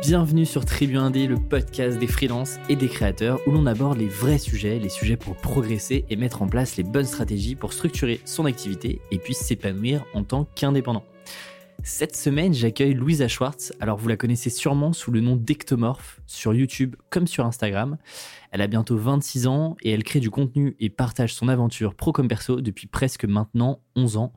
bienvenue sur Tribu Indé, le podcast des freelances et des créateurs où l'on aborde les vrais sujets, les sujets pour progresser et mettre en place les bonnes stratégies pour structurer son activité et puis s'épanouir en tant qu'indépendant. Cette semaine, j'accueille Louisa Schwartz. Alors, vous la connaissez sûrement sous le nom d'Ectomorph sur YouTube comme sur Instagram. Elle a bientôt 26 ans et elle crée du contenu et partage son aventure pro comme perso depuis presque maintenant 11 ans.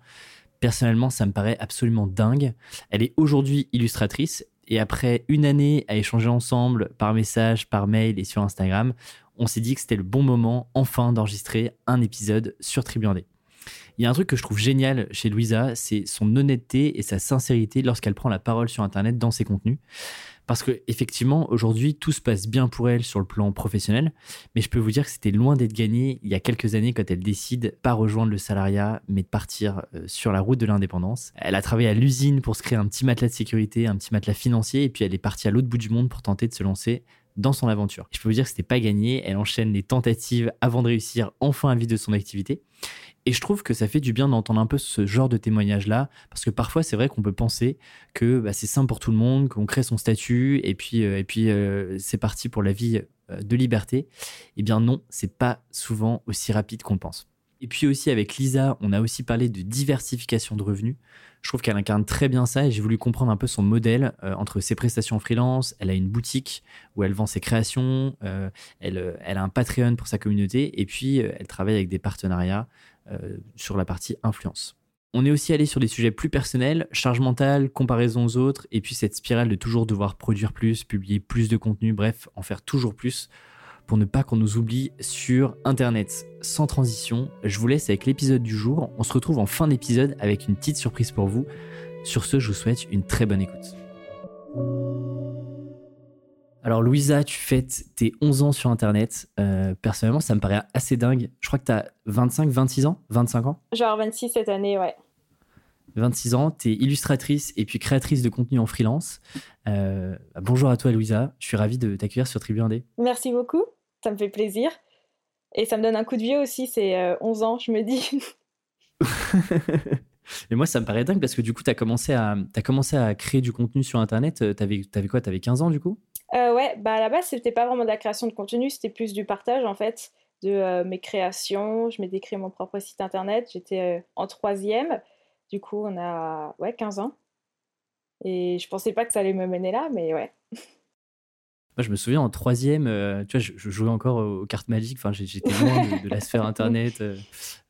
Personnellement, ça me paraît absolument dingue. Elle est aujourd'hui illustratrice et après une année à échanger ensemble par message, par mail et sur Instagram, on s'est dit que c'était le bon moment enfin d'enregistrer un épisode sur Tribuandé. Il y a un truc que je trouve génial chez Louisa, c'est son honnêteté et sa sincérité lorsqu'elle prend la parole sur Internet dans ses contenus. Parce que effectivement, aujourd'hui, tout se passe bien pour elle sur le plan professionnel, mais je peux vous dire que c'était loin d'être gagné il y a quelques années quand elle décide pas rejoindre le salariat, mais de partir euh, sur la route de l'indépendance. Elle a travaillé à l'usine pour se créer un petit matelas de sécurité, un petit matelas financier, et puis elle est partie à l'autre bout du monde pour tenter de se lancer dans son aventure. Je peux vous dire que c'était pas gagné. Elle enchaîne les tentatives avant de réussir enfin à vivre de son activité. Et je trouve que ça fait du bien d'entendre un peu ce genre de témoignage-là, parce que parfois c'est vrai qu'on peut penser que bah, c'est simple pour tout le monde, qu'on crée son statut, et puis, euh, puis euh, c'est parti pour la vie euh, de liberté. Eh bien non, c'est pas souvent aussi rapide qu'on pense. Et puis aussi avec Lisa, on a aussi parlé de diversification de revenus. Je trouve qu'elle incarne très bien ça et j'ai voulu comprendre un peu son modèle entre ses prestations freelance. Elle a une boutique où elle vend ses créations, elle, a un Patreon pour sa communauté et puis elle travaille avec des partenariats sur la partie influence. On est aussi allé sur des sujets plus personnels, charge mentale, comparaison aux autres, et puis cette spirale de toujours devoir produire plus, publier plus de contenu, bref, en faire toujours plus pour ne pas qu'on nous oublie sur Internet. Sans transition, je vous laisse avec l'épisode du jour. On se retrouve en fin d'épisode avec une petite surprise pour vous. Sur ce, je vous souhaite une très bonne écoute. Alors Louisa, tu fêtes tes 11 ans sur Internet. Euh, personnellement, ça me paraît assez dingue. Je crois que tu as 25, 26 ans? 25 ans? Genre 26 cette année, ouais. 26 ans, tu es illustratrice et puis créatrice de contenu en freelance. Euh, bonjour à toi Louisa, je suis ravi de t'accueillir sur Tribu 1D. Merci beaucoup, ça me fait plaisir. Et ça me donne un coup de vieux aussi, c'est 11 euh, ans, je me dis. Et moi, ça me paraît dingue parce que du coup, tu as, commencé à, as commencé à créer du contenu sur Internet. Tu avais, avais, quoi? Tu avais 15 ans du coup? Euh, ouais, bah à la base, c'était pas vraiment de la création de contenu, c'était plus du partage en fait de euh, mes créations. Je m'étais créé mon propre site internet. J'étais euh, en troisième. Du coup, on a ouais, 15 ans. Et je pensais pas que ça allait me mener là, mais ouais. Moi, je me souviens en troisième, euh, tu vois, je, jouais encore aux cartes magiques. Enfin, j'étais loin de, la sphère Internet, euh,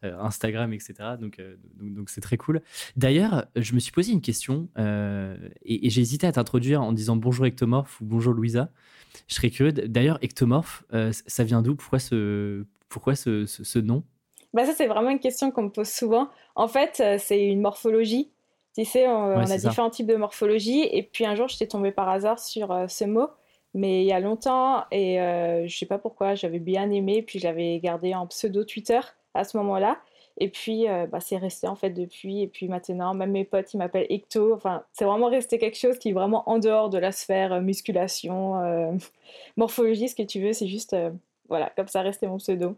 euh, Instagram, etc. Donc, donc, c'est très cool. D'ailleurs, je me suis posé une question et, j'ai hésité à t'introduire en disant bonjour Ectomorph ou bonjour Louisa. Je serais curieux. D'ailleurs, Ectomorph, ça vient d'où? Pourquoi ce, pourquoi ce, ce, nom? Bah ça, c'est vraiment une question qu'on me pose souvent. En fait, c'est une morphologie. Tu sais, on, on a différents types de morphologie. Et puis un jour, j'étais tombée par hasard sur ce mot mais il y a longtemps et euh, je sais pas pourquoi j'avais bien aimé puis j'avais gardé en pseudo Twitter à ce moment-là. Et puis euh, bah, c'est resté en fait depuis. Et puis maintenant même mes potes ils m'appellent Ecto. Enfin c'est vraiment resté quelque chose qui est vraiment en dehors de la sphère euh, musculation morphologie ce que tu veux. C'est juste voilà comme ça restait mon pseudo.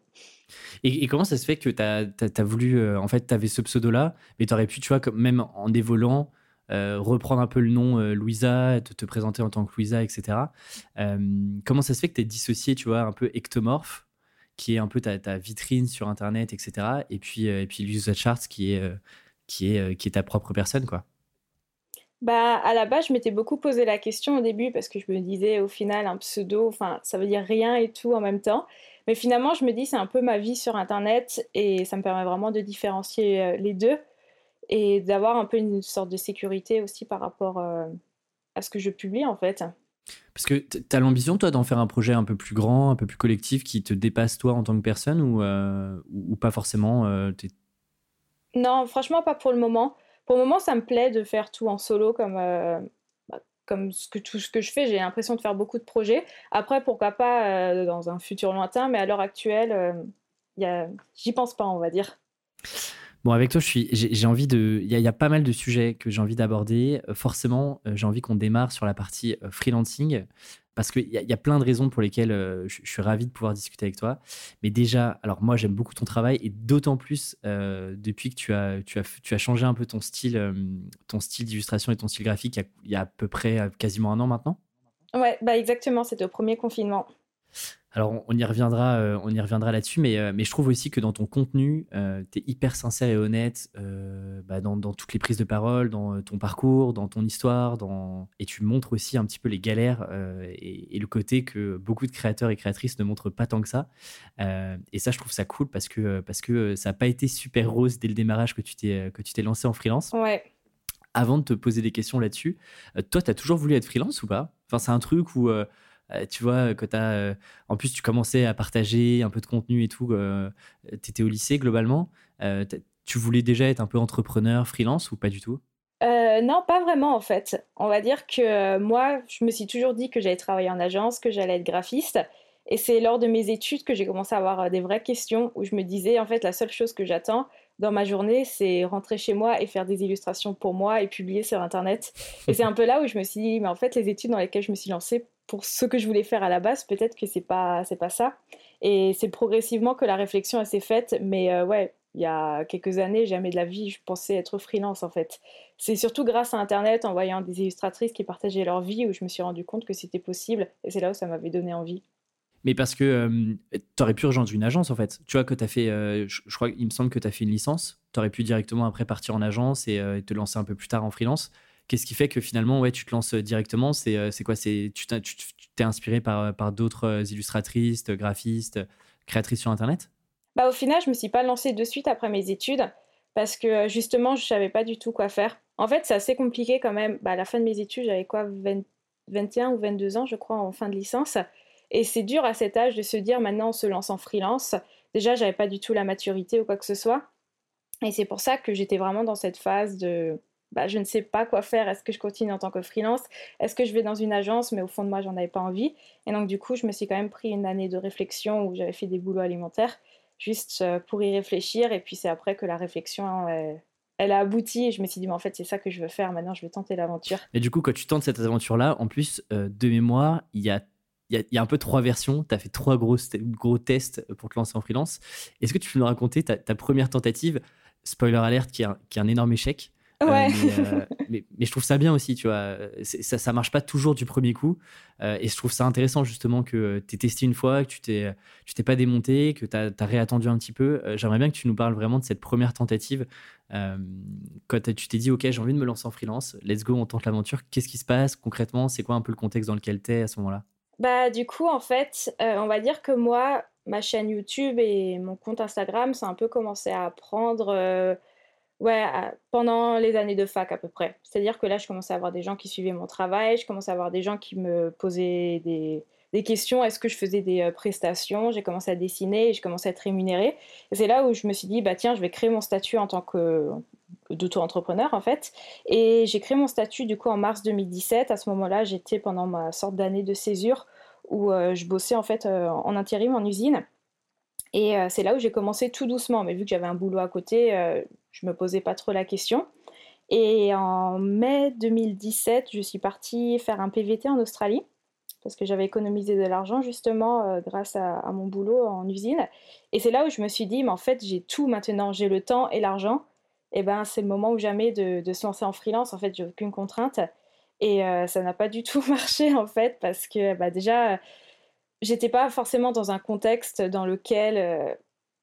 Et, comment ça se fait que tu as, voulu en fait tu avais ce pseudo là mais tu aurais pu tu vois même en dévolant euh, reprendre un peu le nom euh, Louisa, te, te, présenter en tant que Louisa, etc. Euh, comment ça se fait que tu es dissocié, tu vois, un peu ectomorphe, qui est un peu ta, vitrine sur Internet, etc. Et puis, et puis Louisa Charts, qui est, qui, est, qui est ta propre personne, quoi? Bah, à la base, je m'étais beaucoup posé la question au début parce que je me disais, au final, un pseudo, enfin, ça veut dire rien et tout en même temps. Mais finalement, je me dis, c'est un peu ma vie sur Internet et ça me permet vraiment de différencier les deux et d'avoir un peu une sorte de sécurité aussi par rapport euh, à ce que je publie en fait. Parce que tu as l'ambition, toi, d'en faire un projet un peu plus grand, un peu plus collectif, qui te dépasse toi en tant que personne ou, euh, ou pas forcément euh, Non, franchement, pas pour le moment. Pour le moment, ça me plaît de faire tout en solo comme, bah, comme ce que, tout ce que je fais. J'ai l'impression de faire beaucoup de projets. Après, pourquoi pas dans un futur lointain, mais à l'heure actuelle, j'y pense pas, on va dire. Bon, avec toi, j'ai envie de. Il y, a pas mal de sujets que j'ai envie d'aborder. Euh, forcément, euh, j'ai envie qu'on démarre sur la partie euh, freelancing parce qu'il y, y, a plein de raisons pour lesquelles je, suis ravi de pouvoir discuter avec toi. Mais déjà, alors moi, j'aime beaucoup ton travail et d'autant plus depuis que tu as, tu, as, tu as changé un peu ton style, ton style d'illustration et ton style graphique il y, a, à peu près quasiment un an maintenant. Ouais, bah exactement, c'était au premier confinement. Alors, on y reviendra, euh, on y reviendra là-dessus, mais, euh, mais je trouve aussi que dans ton contenu, euh, tu es hyper sincère et honnête bah, dans, toutes les prises de parole, dans ton parcours, dans ton histoire, dans... et tu montres aussi un petit peu les galères et, le côté que beaucoup de créateurs et créatrices ne montrent pas tant que ça. et ça, je trouve ça cool parce que, parce que ça n'a pas été super rose dès le démarrage que tu t'es lancé en freelance. Ouais. Avant de te poser des questions là-dessus, toi, tu as toujours voulu être freelance ou pas? Enfin, c'est un truc où euh, tu vois, que tu as. Euh, en plus, tu commençais à partager un peu de contenu et tout. Euh, tu étais au lycée globalement. tu voulais déjà être un peu entrepreneur, freelance ou pas du tout? Non, pas vraiment en fait. On va dire que moi, je me suis toujours dit que j'allais travailler en agence, que j'allais être graphiste. Et c'est lors de mes études que j'ai commencé à avoir des vraies questions où je me disais, en fait, la seule chose que j'attends dans ma journée, c'est rentrer chez moi et faire des illustrations pour moi et publier sur Internet. Et c'est un peu là où je me suis dit, mais en fait, les études dans lesquelles je me suis lancée, pour ce que je voulais faire à la base, peut-être que c'est pas c'est pas ça. Et c'est progressivement que la réflexion s'est faite. Mais euh, ouais, il y a quelques années, jamais de la vie, je pensais être freelance en fait. C'est surtout grâce à Internet, en voyant des illustratrices qui partageaient leur vie, où je me suis rendu compte que c'était possible. Et c'est là où ça m'avait donné envie. Mais parce que euh, tu aurais pu rejoindre une agence en fait. Tu vois que tu as fait, euh, je, crois, il me semble que tu as fait une licence. Tu aurais pu directement après partir en agence et te lancer un peu plus tard en freelance. Qu'est-ce qui fait que finalement, ouais, tu te lances directement? C'est euh, quoi? Tu t'es inspiré par, par d'autres euh, illustratrices, graphistes, créatrices sur Internet? Bah, Au final, je me suis pas lancée de suite après mes études parce que euh, justement, je savais pas du tout quoi faire. En fait, c'est assez compliqué quand même. Bah, à la fin de mes études, j'avais quoi? 21 ou 22 ans, je crois, en fin de licence. Et c'est dur à cet âge de se dire maintenant on se lance en freelance. Déjà, j'avais pas du tout la maturité ou quoi que ce soit. Et c'est pour ça que j'étais vraiment dans cette phase de bah, je ne sais pas quoi faire. Est-ce que je continue en tant que freelance? Est-ce que je vais dans une agence? Mais au fond de moi, j'en avais pas envie. Et donc, du coup, je me suis quand même pris une année de réflexion où j'avais fait des boulots alimentaires, juste euh, pour y réfléchir. Et puis, c'est après que la réflexion, elle a abouti. Et je me suis dit, mais en fait, c'est ça que je veux faire. Maintenant, je vais tenter l'aventure. Et du coup, quand tu tentes cette aventure-là, en plus, euh, de mémoire, il y a il y, a un peu trois versions. Tu as fait trois gros, gros tests pour te lancer en freelance. Est-ce que tu peux nous raconter ta, première tentative? Spoiler alerte, qui est qui est un énorme échec. Euh, euh, mais, mais, je trouve ça bien aussi, tu vois. Ça, ça marche pas toujours du premier coup. Euh, et je trouve ça intéressant, justement, que tu aies testé une fois, que tu t'es, tu t'es pas démonté, que tu as, réattendu un petit peu. J'aimerais bien que tu nous parles vraiment de cette première tentative. quand tu t'es dit, OK, j'ai envie de me lancer en freelance, let's go, on tente l'aventure. Qu'est-ce qui se passe concrètement? C'est quoi un peu le contexte dans lequel tu es à ce moment-là? Bah, du coup, en fait, on va dire que moi, ma chaîne YouTube et mon compte Instagram, ça a un peu commencé à prendre Ouais, pendant les années de fac à peu près. C'est-à-dire que là, je commençais à avoir des gens qui suivaient mon travail, je commençais à avoir des gens qui me posaient des, des questions, est-ce que je faisais des euh, prestations, j'ai commencé à dessiner et je commençais à être rémunérée. C'est là où je me suis dit, bah tiens, je vais créer mon statut en tant que d'auto-entrepreneur en fait. Et j'ai créé mon statut du coup en mars 2017. À ce moment-là, j'étais pendant ma sorte d'année de césure où euh, je bossais en fait euh, en intérim en usine. Et c'est là où j'ai commencé tout doucement, mais vu que j'avais un boulot à côté, je me posais pas trop la question. Et en mai 2017, je suis partie faire un PVT en Australie parce que j'avais économisé de l'argent justement euh, grâce à, mon boulot en usine. Et c'est là où je me suis dit, mais en fait, j'ai tout maintenant, j'ai le temps et l'argent. Et ben, c'est le moment ou jamais de, se lancer en freelance. En fait, j'ai aucune contrainte. Et euh, ça n'a pas du tout marché en fait parce que bah, déjà, j'étais pas forcément dans un contexte dans lequel euh,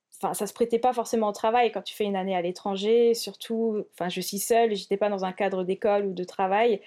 ça se prêtait pas forcément au travail. Quand tu fais une année à l'étranger, surtout, enfin, je suis seule, j'étais pas dans un cadre d'école ou de travail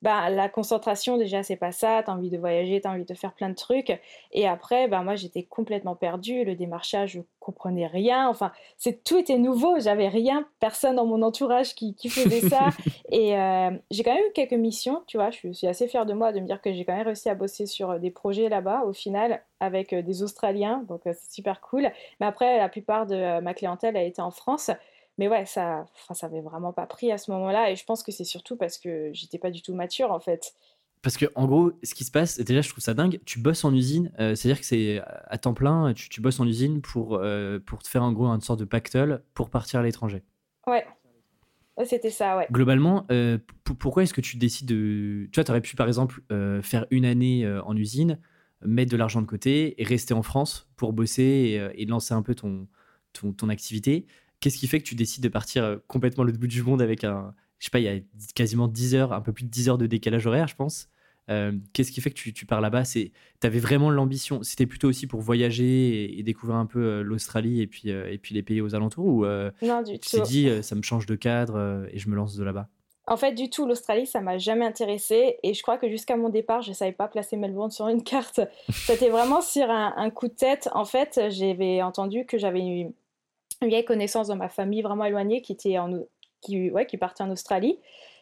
bah, la concentration, déjà, c'est pas ça. Tu as envie de voyager, tu as envie de faire plein de trucs. Et après, bah, moi, j'étais complètement perdue. Le démarchage, je comprenais rien. Enfin, c'est tout était nouveau. J'avais rien, personne dans mon entourage qui, qui faisait ça. et euh, j'ai quand même eu quelques missions, tu vois. Je suis assez fière de moi de me dire que j'ai quand même réussi à bosser sur des projets là-bas, au final, avec euh, des Australiens. Donc, euh, c'est super cool. Mais après, la plupart de ma clientèle a été en France. Mais ouais, ça, ça avait vraiment pas pris à ce moment-là. Et je pense que c'est surtout parce que j'étais pas du tout mature, en fait. Parce que en gros, ce qui se passe, déjà, je trouve ça dingue. Tu bosses en usine, euh, c'est-à-dire que c'est à temps plein. Tu, tu bosses en usine pour euh, pour te faire en gros une sorte de pactole pour partir à l'étranger. Ouais. C'était ça, ouais. Globalement, euh, pourquoi est-ce que tu décides de. Tu vois, tu aurais pu par exemple faire une année en usine, mettre de l'argent de côté et rester en France pour bosser et, lancer un peu ton, ton, ton activité. Qu'est-ce qui fait que tu décides de partir euh, complètement l'autre bout du monde avec un, je sais pas, il y a quasiment 10 heures, un peu plus de 10 heures de décalage horaire, je pense. Qu'est-ce qui fait que tu, tu pars là-bas? Tu avais vraiment l'ambition C'était plutôt aussi pour voyager et, découvrir un peu l'Australie et puis, et puis les pays aux alentours Ou non, du tu t'es dit, ça me change de cadre et je me lance de là-bas? En fait, du tout, l'Australie, ça m'a jamais intéressé. Et je crois que jusqu'à mon départ, je ne savais pas placer Melbourne sur une carte. C'était vraiment sur un, coup de tête. En fait, j'avais entendu que j'avais une, vieille connaissance dans ma famille vraiment éloignée qui, était qui, ouais, qui partait en Australie.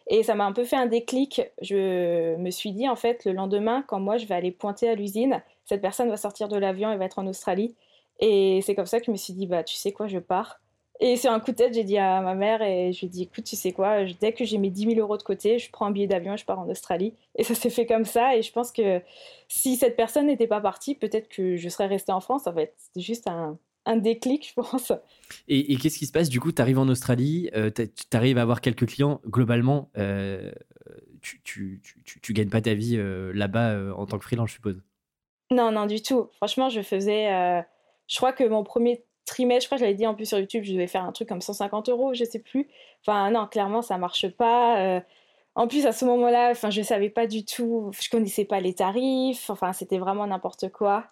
Et ça m'a un peu fait un déclic. Je me suis dit, en fait, le lendemain, quand moi, je vais aller pointer à l'usine, cette personne va sortir de l'avion et va être en Australie. Et c'est comme ça que je me suis dit, bah, tu sais quoi, je pars. Et sur un coup de tête, j'ai dit à ma mère et je lui ai dit écoute, tu sais quoi, dès que j'ai mes 10 000 euros de côté, je prends un billet d'avion et je pars en Australie. Et ça s'est fait comme ça. Et je pense que si cette personne n'était pas partie, peut-être que je serais restée en France. En fait, c'était juste un, un, déclic, je pense. Et, qu'est-ce qui se passe? Du coup, tu arrives en Australie, euh, tu arrives à avoir quelques clients. Globalement, euh, tu, tu, tu, tu, gagnes pas ta vie euh, là-bas en tant que freelance, je suppose Non, non, du tout. Franchement, je faisais. je crois que mon premier trimestre, je crois que j'avais dit en plus sur YouTube, je devais faire un truc comme 150 euros, je sais plus. Enfin, non, clairement, ça marche pas. Euh. en plus, à ce moment-là, enfin, je savais pas du tout, je connaissais pas les tarifs, enfin, c'était vraiment n'importe quoi.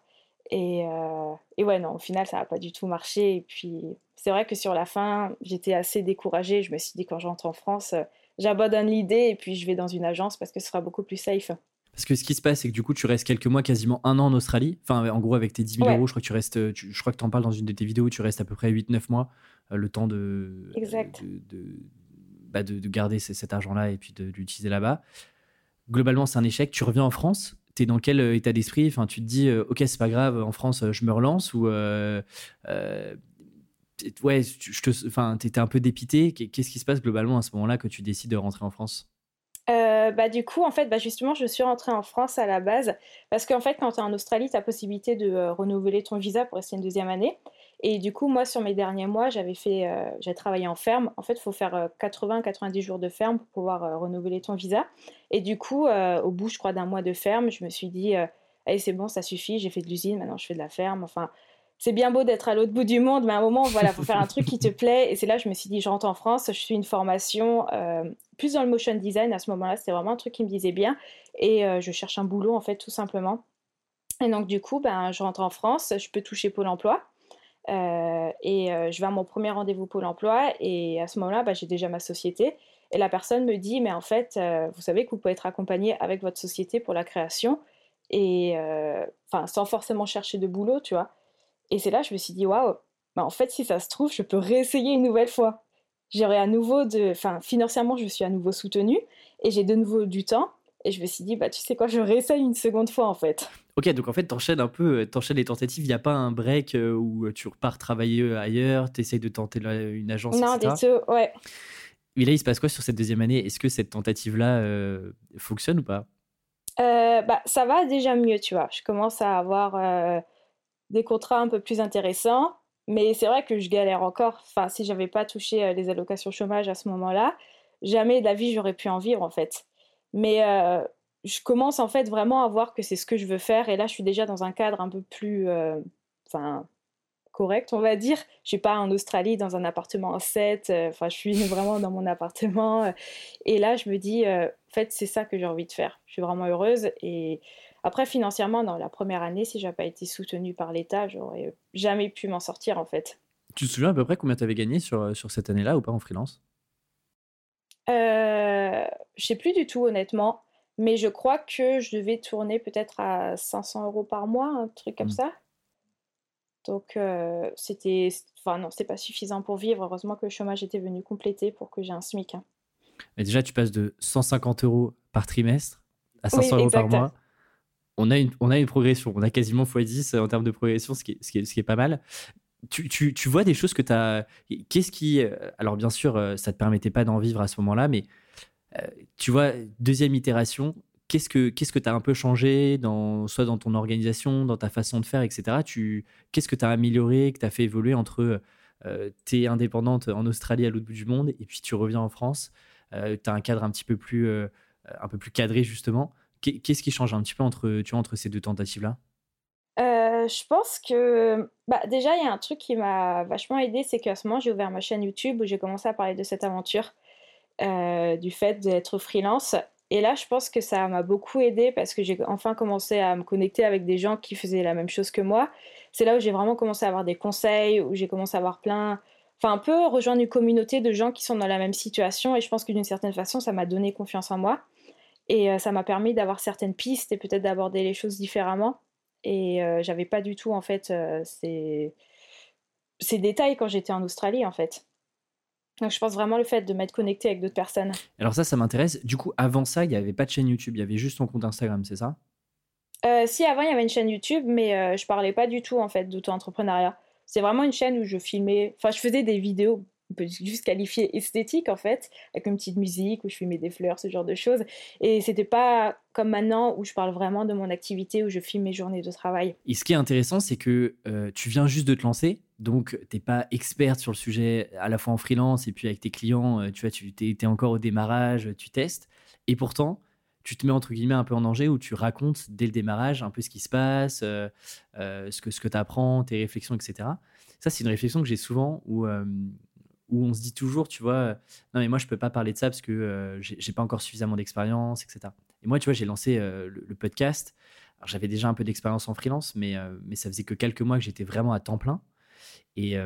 Et, euh, et, ouais, non, au final, ça n'a pas du tout marché. Et puis, c'est vrai que sur la fin, j'étais assez découragée. Je me suis dit, quand je rentre en France, euh, j'abandonne l'idée et puis je vais dans une agence parce que ce sera beaucoup plus safe. Parce que ce qui se passe, c'est que du coup, tu restes quelques mois, quasiment un an en Australie. Enfin, en gros, avec tes 10 000 euros, je crois que tu restes. je crois que tu en parles dans une de tes vidéos, tu restes à peu près 8-9 mois, euh, le temps de. Exact. De, bah, de, garder cet argent-là et puis de, l'utiliser là-bas. Globalement, c'est un échec. Tu reviens en France, tu es dans quel euh, état d'esprit? Enfin, tu te dis, euh, ok, c'est pas grave, en France, je me relance ou. ouais, je te, enfin, étais un peu dépité. Qu'est-ce qui se passe globalement à ce moment-là que tu décides de rentrer en France? Euh, bah, du coup, en fait, bah, justement, je suis rentrée en France à la base parce qu'en fait, quand tu es en Australie, tu as possibilité de euh, renouveler ton visa pour rester une deuxième année. Et du coup, moi, sur mes derniers mois, j'avais fait, euh, j'ai travaillé en ferme. En fait, il faut faire 80-90 jours de ferme pour pouvoir renouveler ton visa. Et du coup, au bout, je crois, d'un mois de ferme, je me suis dit, allez, c'est bon, ça suffit, j'ai fait de l'usine, maintenant je fais de la ferme. Enfin, c'est bien beau d'être à l'autre bout du monde, mais à un moment, voilà, faut faire un truc qui te plaît. Et c'est là, je me suis dit, je rentre en France, je suis une formation euh, plus dans le motion design. À ce moment-là, c'était vraiment un truc qui me disait bien. Et euh, je cherche un boulot, en fait, tout simplement. Et donc, du coup, ben, je rentre en France, je peux toucher Pôle emploi. Euh, et je vais à mon premier rendez-vous Pôle emploi. Et à ce moment-là, ben, j'ai déjà ma société. Et la personne me dit, mais en fait, vous savez que vous pouvez être accompagné avec votre société pour la création. Et enfin, sans forcément chercher de boulot, tu vois. Et c'est là je me suis dit, waouh, bah en fait, si ça se trouve, je peux réessayer une nouvelle fois. J'aurai à nouveau. Enfin, financièrement, je suis à nouveau soutenue et j'ai de nouveau du temps. Et je me suis dit, bah, tu sais quoi, je réessaye une seconde fois en fait. Ok, donc en fait, t'enchaînes un peu, euh, t'enchaînes les tentatives. Il n'y a pas un break euh, où tu repars travailler euh, ailleurs, t'essayes de tenter une agence, Non, du tout, ouais. Mais là, il se passe quoi sur cette deuxième année? Est-ce que cette tentative-là fonctionne ou pas? Bah, Ça va déjà mieux, tu vois. Je commence à avoir des contrats un peu plus intéressants. Mais c'est vrai que je galère encore. Enfin, si j'avais pas touché euh, les allocations chômage à ce moment-là, jamais de la vie j'aurais pu en vivre en fait. Mais euh, je commence en fait vraiment à voir que c'est ce que je veux faire. Et là, je suis déjà dans un cadre un peu plus, euh, correct, on va dire. Je suis pas en Australie dans un appartement en 7. Enfin, je suis vraiment dans mon appartement. Et là, je me dis, en fait, c'est ça que j'ai envie de faire. Je suis vraiment heureuse et après, financièrement, dans la première année, si j'avais pas été soutenue par l'État, j'aurais jamais pu m'en sortir en fait. Tu te souviens à peu près combien tu avais gagné sur, euh, sur cette année-là ou pas en freelance? Euh, Je sais plus du tout honnêtement, mais je crois que je devais tourner peut-être à 500 euros par mois, un truc comme mmh. ça. Donc euh, c'était, enfin non, c'était pas suffisant pour vivre. Heureusement que le chômage était venu compléter pour que j'ai un SMIC. Hein. Mais déjà, tu passes de 150 euros par trimestre à 500 euros par mois on a, une, on a une progression. On a quasiment x10 en termes de progression, ce qui est, ce qui est, ce qui est pas mal. Tu, tu, tu, vois des choses que tu as. Qu'est-ce qui. Euh, alors, bien sûr, euh, ça ne te permettait pas d'en vivre à ce moment-là, mais euh, tu vois, deuxième itération, qu'est-ce que tu as un peu changé, dans, soit dans ton organisation, dans ta façon de faire, etc. Qu'est-ce que tu as amélioré, que tu as fait évoluer entre. tu es indépendante en Australie à l'autre bout du monde, et puis tu reviens en France. tu as un cadre un petit peu plus, un peu plus cadré, justement. Qu'est-ce qui change un petit peu entre, tu entre ces deux tentatives-là? Euh, je pense que bah, déjà, il y a un truc qui m'a vachement aidé, c'est qu'à ce moment, j'ai ouvert ma chaîne YouTube où j'ai commencé à parler de cette aventure, euh, du fait d'être freelance. Et là, je pense que ça m'a beaucoup aidé parce que j'ai enfin commencé à me connecter avec des gens qui faisaient la même chose que moi. C'est là où j'ai vraiment commencé à avoir des conseils, où j'ai commencé à avoir plein, enfin un peu rejoindre une communauté de gens qui sont dans la même situation. Et je pense que d'une certaine façon, ça m'a donné confiance en moi. Et euh, ça m'a permis d'avoir certaines pistes et peut-être d'aborder les choses différemment. Et euh, j'avais pas du tout, en fait, euh, ces... ces détails quand j'étais en Australie, en fait. Donc je pense vraiment le fait de m'être connecté avec d'autres personnes. Alors ça, ça m'intéresse. Du coup, avant ça, il n'y avait pas de chaîne YouTube, il y avait juste ton compte Instagram, c'est ça? Si, avant, il y avait une chaîne YouTube, mais je parlais pas du tout, en fait, d'auto-entrepreneuriat. C'est vraiment une chaîne où je filmais, enfin, je faisais des vidéos on peut juste qualifier esthétique en fait, avec une petite musique où je filmais des fleurs, ce genre de choses. Et c'était pas comme maintenant où je parle vraiment de mon activité, où je filme mes journées de travail. Et ce qui est intéressant, c'est que euh, tu viens juste de te lancer, donc t'es pas experte sur le sujet à la fois en freelance et puis avec tes clients, euh, tu vois, tu es, encore au démarrage, tu testes, et pourtant tu te mets entre guillemets un peu en danger où tu racontes dès le démarrage un peu ce qui se passe, euh, ce que, ce que tu apprends, tes réflexions, etc. Ça, c'est une réflexion que j'ai souvent où où on se dit toujours, tu vois, non mais moi je peux pas parler de ça parce que euh, j'ai pas encore suffisamment d'expérience, etc. Et moi, tu vois, j'ai lancé euh, le, podcast. Alors j'avais déjà un peu d'expérience en freelance, mais, euh, mais ça faisait que quelques mois que j'étais vraiment à temps plein. Et,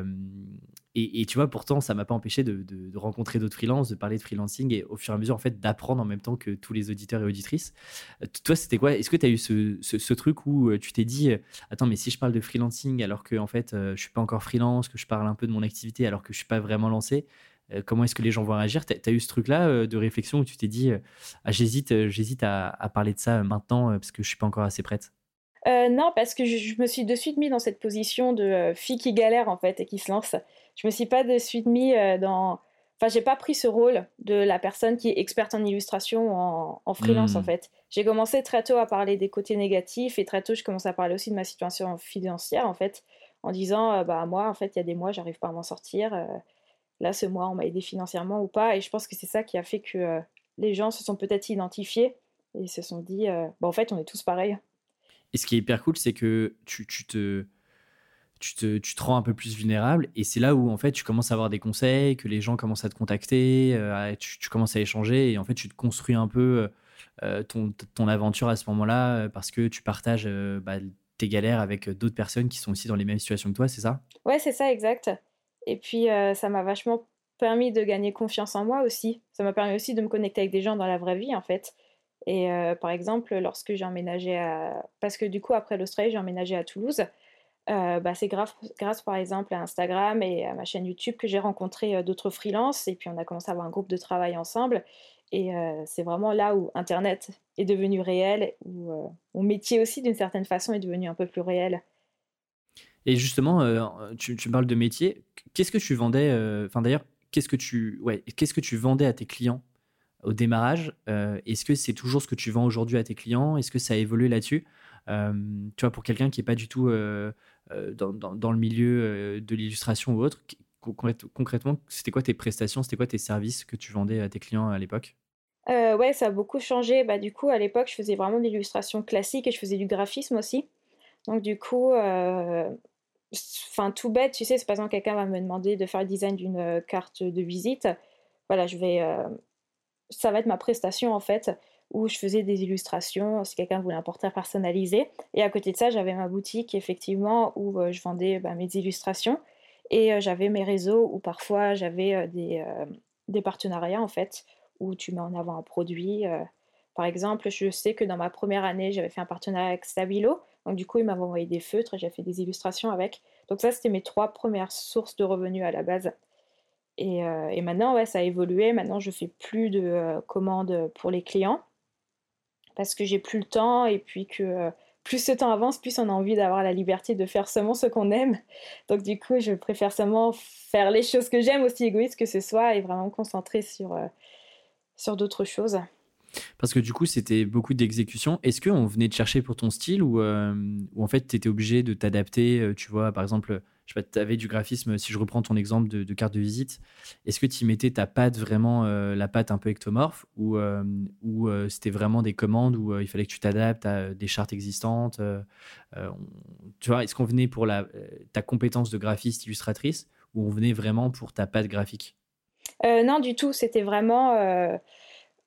et, tu vois, pourtant, ça m'a pas empêché de, rencontrer d'autres freelances, de parler de freelancing et au fur et à mesure, en fait, d'apprendre en même temps que tous les auditeurs et auditrices. toi, c'était quoi? Est-ce que tu as eu ce, ce, truc où tu t'es dit, attends, mais si je parle de freelancing alors que, en fait, je suis pas encore freelance, que je parle un peu de mon activité alors que je suis pas vraiment lancé, comment est-ce que les gens vont réagir Tu as, eu ce truc-là de réflexion où tu t'es dit, ah, j'hésite, j'hésite à, à, parler de ça maintenant parce que je suis pas encore assez prête euh, non, parce que je, me suis de suite mis dans cette position de euh, fille qui galère en fait et qui se lance. Je me suis pas de suite mis euh, dans. Enfin, j'ai pas pris ce rôle de la personne qui est experte en illustration en, en freelance en hmm. fait. J'ai commencé très tôt à parler des côtés négatifs et très tôt je commençais à parler aussi de ma situation financière en fait, en disant bah moi en fait il y a des mois j'arrive pas à m'en sortir. là ce mois on m'a aidé financièrement ou pas et je pense que c'est ça qui a fait que les gens se sont peut-être identifiés et se sont dit bah en fait on est tous pareils. Et ce qui est hyper cool, c'est que tu, tu, te, tu, te, tu te rends un peu plus vulnérable. Et c'est là où, en fait, tu commences à avoir des conseils, que les gens commencent à te contacter, euh, tu, commences à échanger. Et en fait, tu te construis un peu euh, ton, ton, aventure à ce moment-là euh, parce que tu partages bah, tes galères avec d'autres personnes qui sont aussi dans les mêmes situations que toi, c'est ça? Ouais, c'est ça, exact. Et puis, ça m'a vachement permis de gagner confiance en moi aussi. Ça m'a permis aussi de me connecter avec des gens dans la vraie vie, en fait. Et euh, par exemple, lorsque j'ai emménagé à... Parce que du coup, après l'Australie, j'ai emménagé à Toulouse. Euh, bah, c'est grâce, grâce, par exemple, à Instagram et à ma chaîne YouTube que j'ai rencontré euh, d'autres freelances. Et puis, on a commencé à avoir un groupe de travail ensemble. Et c'est vraiment là où Internet est devenu réel, où mon métier aussi, d'une certaine façon, est devenu un peu plus réel. Et justement, tu, tu, parles de métier. Qu'est-ce que tu vendais Enfin, d'ailleurs, qu'est-ce que tu, ouais, qu'est-ce que tu vendais à tes clients? Au démarrage. Euh, est-ce que c'est toujours ce que tu vends aujourd'hui à tes clients? Est-ce que ça a évolué là-dessus? Euh, Tu vois, pour quelqu'un qui n'est pas du tout euh, dans, le milieu de l'illustration ou autre, concrètement, c'était quoi tes prestations? C'était quoi tes services que tu vendais à tes clients à l'époque? Ouais, ça a beaucoup changé. Bah, du coup, à l'époque, je faisais vraiment de l'illustration classique et je faisais du graphisme aussi. Donc, du coup, enfin, tout bête, tu sais, c'est par exemple quelqu'un va me demander de faire le design d'une carte de visite. Voilà, je vais ça va être ma prestation en fait, où je faisais des illustrations si quelqu'un voulait un portrait personnalisé. Et à côté de ça, j'avais ma boutique effectivement où euh, je vendais bah, mes illustrations. Et euh, j'avais mes réseaux où parfois j'avais euh, des, partenariats en fait, où tu mets en avant un produit. par exemple, je sais que dans ma première année, j'avais fait un partenariat avec Stabilo. Donc du coup, ils m'avaient envoyé des feutres et j'ai fait des illustrations avec. Donc ça, c'était mes trois premières sources de revenus à la base. Euh, et, maintenant, ouais, ça a évolué. Maintenant, je fais plus de euh, commandes pour les clients parce que j'ai plus le temps et puis que euh, plus ce temps avance, plus on a envie d'avoir la liberté de faire seulement ce qu'on aime. Donc du coup, je préfère seulement faire les choses que j'aime, aussi égoïste que ce soit, et vraiment me concentrer sur, sur d'autres choses. Parce que du coup, c'était beaucoup d'exécution. Est-ce qu'on venait te chercher pour ton style ou, ou en fait, tu étais obligé de t'adapter Tu vois, par exemple, tu avais du graphisme, si je reprends ton exemple de, carte de visite, est-ce que tu mettais ta patte vraiment, euh, la patte un peu ectomorphe, ou, euh, ou euh, c'était vraiment des commandes où il fallait que tu t'adaptes à des chartes existantes Tu vois, est-ce qu'on venait pour la, ta compétence de graphiste, illustratrice, ou on venait vraiment pour ta patte graphique? Non, du tout, c'était vraiment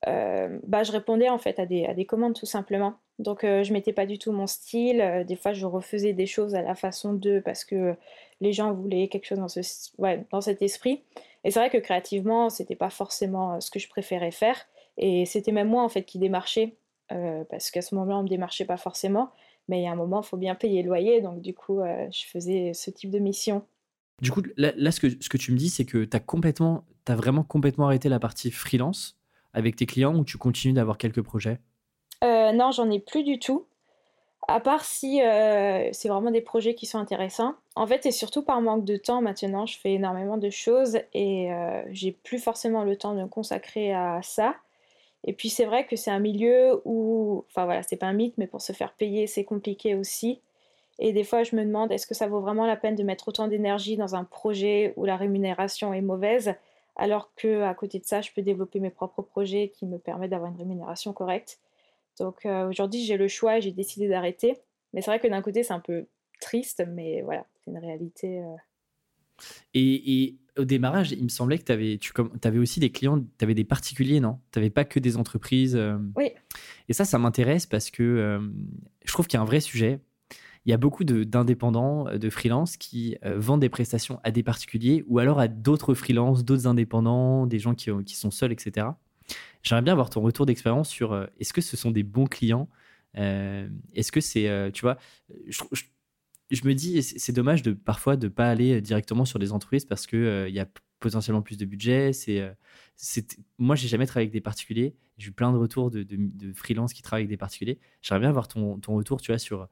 bah, je répondais en fait à des, à des commandes tout simplement. Donc je mettais pas du tout mon style. des fois, je refaisais des choses à la façon d'eux parce que les gens voulaient quelque chose dans, ce, ouais, dans cet esprit. Et c'est vrai que créativement, c'était pas forcément ce que je préférais faire. Et c'était même moi en fait qui démarchais parce qu'à ce moment-là, on me démarchait pas forcément. Mais il y a un moment, il faut bien payer le loyer. Donc, du coup, je faisais ce type de mission. Du coup, là, ce, que, ce que tu me dis, c'est que tu as, complètement, as vraiment complètement arrêté la partie freelance avec tes clients ou tu continues d'avoir quelques projets? Euh, Non, j'en ai plus du tout. À part si euh, c'est vraiment des projets qui sont intéressants. En fait, c'est surtout par manque de temps maintenant. Je fais énormément de choses et euh, j'ai plus forcément le temps de me consacrer à ça. Et puis c'est vrai que c'est un milieu où, enfin voilà, c'est pas un mythe, mais pour se faire payer, c'est compliqué aussi. Et des fois, je me demande, est-ce que ça vaut vraiment la peine de mettre autant d'énergie dans un projet où la rémunération est mauvaise, alors que à côté de ça, je peux développer mes propres projets qui me permettent d'avoir une rémunération correcte? Donc euh, aujourd'hui, j'ai le choix et j'ai décidé d'arrêter. Mais c'est vrai que d'un côté, c'est un peu triste, mais voilà, c'est une réalité. Euh. Et, au démarrage, il me semblait que avais, tu avais aussi des clients, tu avais des particuliers, non? Tu n'avais pas que des entreprises. Euh. Oui. Et ça, ça m'intéresse parce que je trouve qu'il y a un vrai sujet. Il y a beaucoup d'indépendants, de, freelance qui vendent des prestations à des particuliers ou alors à d'autres freelances, d'autres indépendants, des gens qui, qui, sont seuls, etc. J'aimerais bien avoir ton retour d'expérience sur est-ce que ce sont des bons clients Est-ce que c'est, tu vois, je, me dis, c'est dommage de parfois de pas aller directement sur des entreprises parce que euh, il y a potentiellement plus de budget. C'est, euh, c'est, moi, j'ai jamais travaillé avec des particuliers. J'ai eu plein de retours de, de, freelance qui travaillent avec des particuliers. J'aimerais bien avoir ton, ton, retour, tu vois, sur.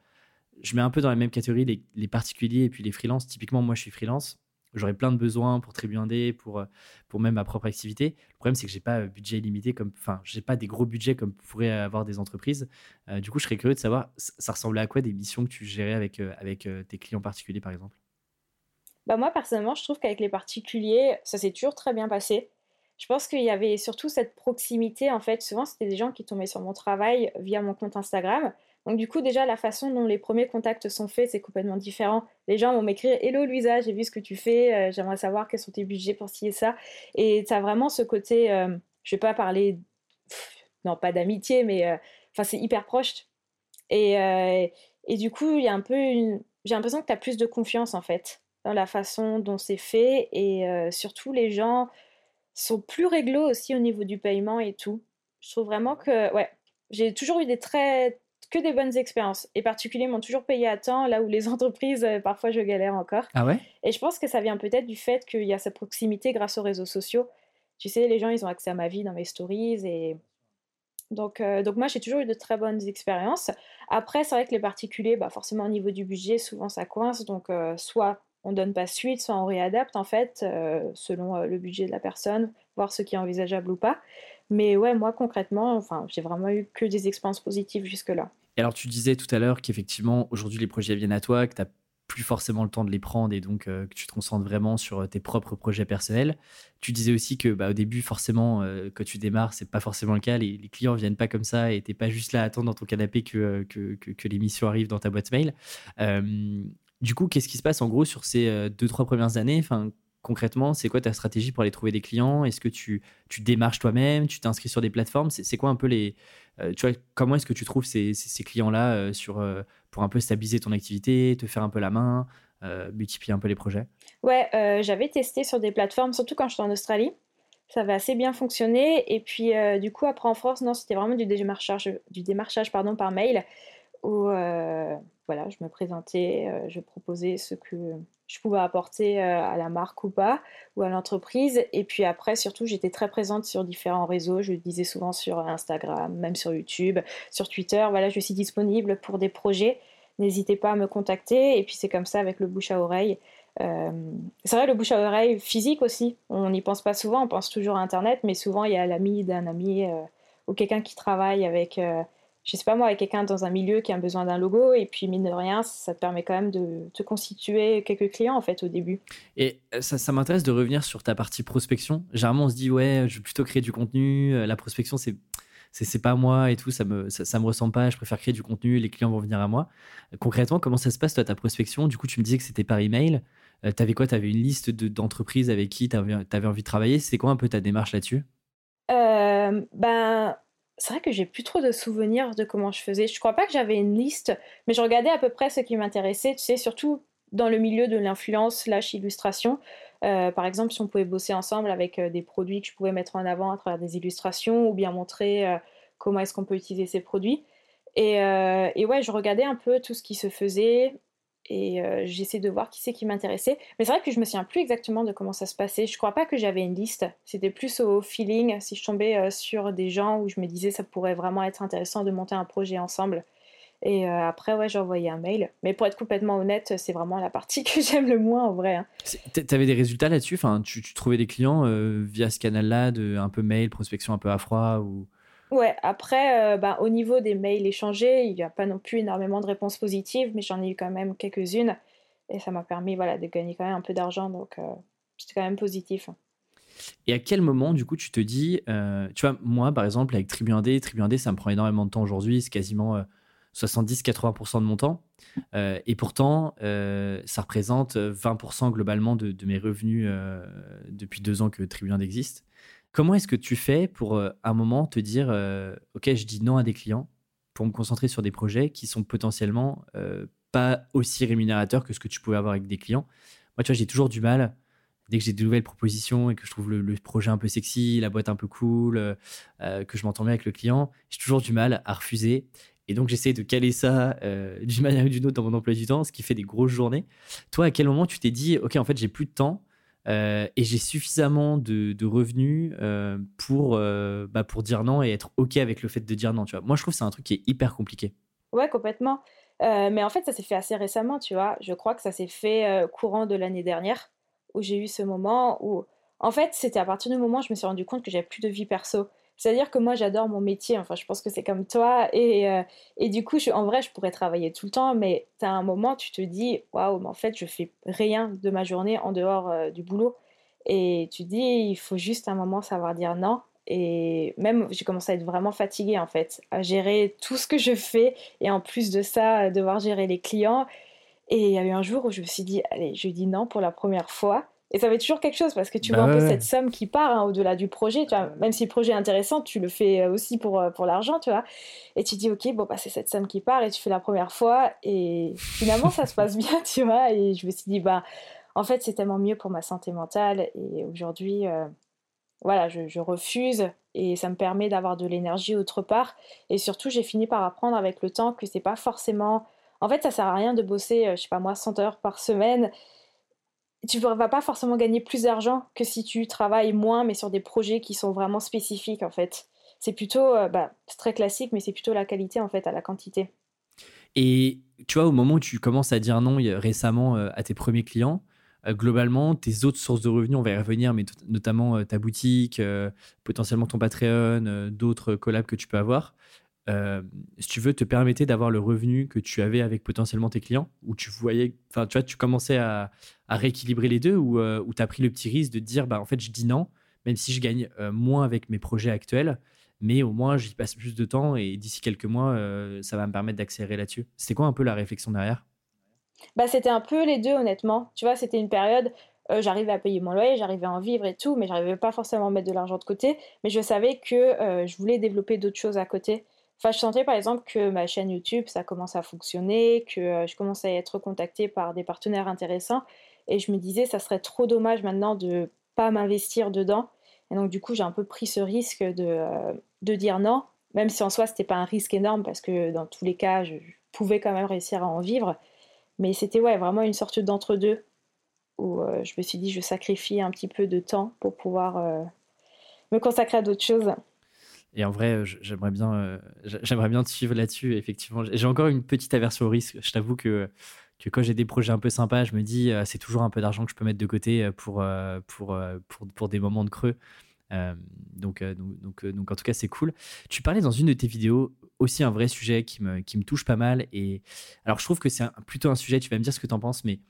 Je mets un peu dans la même catégorie les, les particuliers et puis les freelances. Typiquement, moi, je suis freelance j'aurais plein de besoins pour Tribu pour, euh, pour même ma propre activité. Le problème, c'est que j'ai pas un budget illimité, comme, enfin, j'ai pas des gros budgets comme pourraient avoir des entreprises. Euh, du coup, je serais curieux de savoir, ça ressemblait à quoi des missions que tu gérais avec, euh, avec tes clients particuliers, par exemple? Bah Moi, personnellement, je trouve qu'avec les particuliers, ça s'est toujours très bien passé. Je pense qu'il y avait surtout cette proximité. En fait, souvent, c'était des gens qui tombaient sur mon travail via mon compte Instagram. Donc du coup, déjà, la façon dont les premiers contacts sont faits, c'est complètement différent. Les gens vont m'écrire « Hello Louisa, j'ai vu ce que tu fais, euh, j'aimerais savoir quels sont tes budgets pour ci et ça ». Et tu as vraiment ce côté, euh, je vais pas parler, non pas d'amitié, mais euh, c'est hyper proche. Et, et du coup, il y a un peu. J'ai l'impression que tu as plus de confiance en fait dans la façon dont c'est fait. Et surtout, les gens sont plus réglo aussi au niveau du paiement et tout. Je trouve vraiment que, ouais, j'ai toujours eu des très que des bonnes expériences. Et particulièrement m'ont toujours payé à temps, là où les entreprises, euh, parfois, je galère encore. Ah ouais? Et je pense que ça vient peut-être du fait qu'il y a cette proximité grâce aux réseaux sociaux. Tu sais, les gens, ils ont accès à ma vie dans mes stories. Et donc, euh, donc moi, j'ai toujours eu de très bonnes expériences. Après, c'est vrai que les particuliers, bah, forcément, au niveau du budget, souvent, ça coince. Donc, euh, soit on donne pas suite, soit on réadapte, en fait, selon le budget de la personne, voir ce qui est envisageable ou pas. Mais ouais, moi concrètement, enfin, j'ai vraiment eu que des expériences positives jusque-là. Alors, tu disais tout à l'heure qu'effectivement, aujourd'hui, les projets viennent à toi, que tu n'as plus forcément le temps de les prendre et donc euh, que tu te concentres vraiment sur euh, tes propres projets personnels. Tu disais aussi que bah, au début, forcément, euh, quand tu démarres, c'est pas forcément le cas. Les, les clients viennent pas comme ça et t'es pas juste là à attendre dans ton canapé que, que, que, que l'émission arrive dans ta boîte mail. du coup, qu'est-ce qui se passe en gros sur ces deux, trois premières années? Enfin, concrètement, c'est quoi ta stratégie pour aller trouver des clients? Est-ce que tu, tu démarches toi-même? Tu t'inscris sur des plateformes? C'est quoi un peu les. Euh, tu vois, comment est-ce que tu trouves ces, ces, clients-là euh, euh, pour un peu stabiliser ton activité, te faire un peu la main, multiplier un peu les projets? Ouais, j'avais testé sur des plateformes, surtout quand j'étais en Australie. Ça avait assez bien fonctionné. Et puis, du coup, après en France, non, c'était vraiment du démarchage, du démarchage pardon, par mail où voilà, je me présentais, je proposais ce que je pouvais apporter euh, à la marque ou pas, ou à l'entreprise. Et puis après, surtout, j'étais très présente sur différents réseaux. Je le disais souvent sur Instagram, même sur YouTube, sur Twitter. Voilà, je suis disponible pour des projets. N'hésitez pas à me contacter. Et puis c'est comme ça avec le bouche à oreille. Euh, c'est vrai, le bouche à oreille physique aussi. On n'y pense pas souvent. On pense toujours à Internet, mais souvent il y a l'ami d'un ami euh, ou quelqu'un qui travaille avec je sais pas moi, avec quelqu'un dans un milieu qui a besoin d'un logo, et puis mine de rien, ça te permet quand même de te constituer quelques clients en fait au début. Et euh, ça, ça m'intéresse de revenir sur ta partie prospection. Généralement, on se dit, ouais, je veux plutôt créer du contenu, euh, la prospection, c'est. C'est pas moi et tout, ça me, ça, me ressemble pas, je préfère créer du contenu, les clients vont venir à moi. Concrètement, comment ça se passe, toi, ta prospection? Du coup, tu me disais que c'était par email. tu avais quoi? Tu avais une liste d'entreprises avec qui tu avais, envie de travailler? C'est quoi un peu ta démarche là-dessus? Ben, c'est vrai que j'ai plus trop de souvenirs de comment je faisais. Je crois pas que j'avais une liste, mais je regardais à peu près ce qui m'intéressait, tu sais, surtout dans le milieu de l'influence slash illustration. Euh, par exemple, si on pouvait bosser ensemble avec euh, des produits que je pouvais mettre en avant à travers des illustrations ou bien montrer euh, comment est-ce qu'on peut utiliser ces produits. Et, et, ouais, je regardais un peu tout ce qui se faisait et j'essayais de voir qui c'est qui m'intéressait. Mais c'est vrai que je me souviens plus exactement de comment ça se passait. Je crois pas que j'avais une liste. C'était plus au feeling si je tombais sur des gens où je me disais ça pourrait vraiment être intéressant de monter un projet ensemble. Et euh, après, ouais, j'ai un mail. Mais pour être complètement honnête, c'est vraiment la partie que j'aime le moins en vrai. Hein. Tu des résultats là-dessus? Enfin, tu, trouvais des clients euh, via ce canal-là, un peu mail, prospection un peu à froid. Ouais, après, euh, bah, au niveau des mails échangés, il n'y a pas non plus énormément de réponses positives, mais j'en ai eu quand même quelques-unes. Et ça m'a permis voilà, de gagner quand même un peu d'argent, donc c'était quand même positif. Et à quel moment, du coup, tu te dis, tu vois, moi, par exemple, avec Tribu 1D, Tribu 1D, ça me prend énormément de temps aujourd'hui, c'est quasiment 70-80% de mon temps. Euh, et pourtant, euh, ça représente 20% globalement de, mes revenus euh, depuis deux ans que Tribune existe. Comment est-ce que tu fais pour, à un moment, te dire OK, je dis non à des clients pour me concentrer sur des projets qui sont potentiellement pas aussi rémunérateurs que ce que tu pouvais avoir avec des clients? Moi, tu vois, j'ai toujours du mal dès que j'ai de nouvelles propositions et que je trouve le, projet un peu sexy, la boîte un peu cool, que je m'entends bien avec le client, j'ai toujours du mal à refuser. Et donc, j'essaie de caler ça euh, d'une manière ou d'une autre dans mon emploi du temps, ce qui fait des grosses journées. Toi, à quel moment tu t'es dit, OK, en fait, j'ai plus de temps euh, et j'ai suffisamment de, revenus euh, pour, bah, pour dire non et être OK avec le fait de dire non tu vois. Moi, je trouve que c'est un truc qui est hyper compliqué. Ouais, complètement. mais en fait, ça s'est fait assez récemment, tu vois. Je crois que ça s'est fait courant de l'année dernière où j'ai eu ce moment où, en fait, c'était à partir du moment où je me suis rendu compte que j'avais plus de vie perso. C'est-à-dire que moi, j'adore mon métier, enfin, je pense que c'est comme toi. Et, euh, et du coup, je, en vrai, je pourrais travailler tout le temps, mais tu as un moment, tu te dis, waouh, mais en fait, je fais rien de ma journée en dehors euh, du boulot. Et tu dis, il faut juste un moment savoir dire non. Et même, j'ai commencé à être vraiment fatiguée, en fait, à gérer tout ce que je fais. Et en plus de ça, devoir gérer les clients. Et il y a eu un jour où je me suis dit, allez, je dis non pour la première fois. Et ça fait toujours quelque chose parce que tu vois bah un peu cette somme qui part hein, au-delà du projet. Tu vois, même si le projet est intéressant, tu le fais euh, aussi pour, euh, pour l'argent, tu vois. Et tu dis, ok, bon, bah, c'est cette somme qui part et tu fais la première fois. Et finalement, ça se passe bien, tu vois. Et je me suis dit, bah, en fait, c'est tellement mieux pour ma santé mentale. Et aujourd'hui, euh, voilà, je, je, refuse et ça me permet d'avoir de l'énergie autre part. Et surtout, j'ai fini par apprendre avec le temps que c'est pas forcément. En fait, ça sert à rien de bosser, je sais pas moi, 100 heures par semaine tu ne vas pas forcément gagner plus d'argent que si tu travailles moins, mais sur des projets qui sont vraiment spécifiques, en fait. C'est plutôt, euh, bah, c'est très classique, mais c'est plutôt la qualité, en fait, à la quantité. Et tu vois, au moment où tu commences à dire non récemment euh, à tes premiers clients, euh, globalement, tes autres sources de revenus, on va y revenir, mais notamment ta boutique, potentiellement ton Patreon, d'autres collabs que tu peux avoir, euh, si tu veux, te permettait d'avoir le revenu que tu avais avec potentiellement tes clients Ou tu voyais, enfin, tu vois, tu commençais à, rééquilibrer les deux ou, euh, tu as pris le petit risque de dire, bah, en fait, je dis non, même si je gagne euh, moins avec mes projets actuels, mais au moins, j'y passe plus de temps et d'ici quelques mois, ça va me permettre d'accélérer là-dessus. C'était quoi un peu la réflexion derrière? Bah, C'était un peu les deux, honnêtement. Tu vois, c'était une période j'arrivais à payer mon loyer, j'arrivais à en vivre et tout, mais j'arrivais pas forcément à mettre de l'argent de côté. Mais je savais que je voulais développer d'autres choses à côté. Enfin, je sentais par exemple que ma chaîne YouTube, ça commence à fonctionner, que euh, je commençais à être contactée par des partenaires intéressants. Et je me disais, ça serait trop dommage maintenant de pas m'investir dedans. Et donc, du coup, j'ai un peu pris ce risque de, euh, de dire non, même si en soi, c'était pas un risque énorme parce que dans tous les cas, je, pouvais quand même réussir à en vivre. Mais c'était ouais, vraiment une sorte d'entre-deux où euh, je me suis dit, je sacrifie un petit peu de temps pour pouvoir me consacrer à d'autres choses. Et en vrai, j'aimerais bien, euh, j'aimerais bien te suivre là-dessus. Effectivement, j'ai encore une petite aversion au risque. Je t'avoue que, que quand j'ai des projets un peu sympas, je me dis euh, c'est toujours un peu d'argent que je peux mettre de côté euh, pour, pour, pour, pour des moments de creux. donc, donc, donc, en tout cas, c'est cool. Tu parlais dans une de tes vidéos aussi un vrai sujet qui me, qui me touche pas mal. Et alors, je trouve que c'est plutôt un sujet, tu vas me dire ce que tu en penses, mais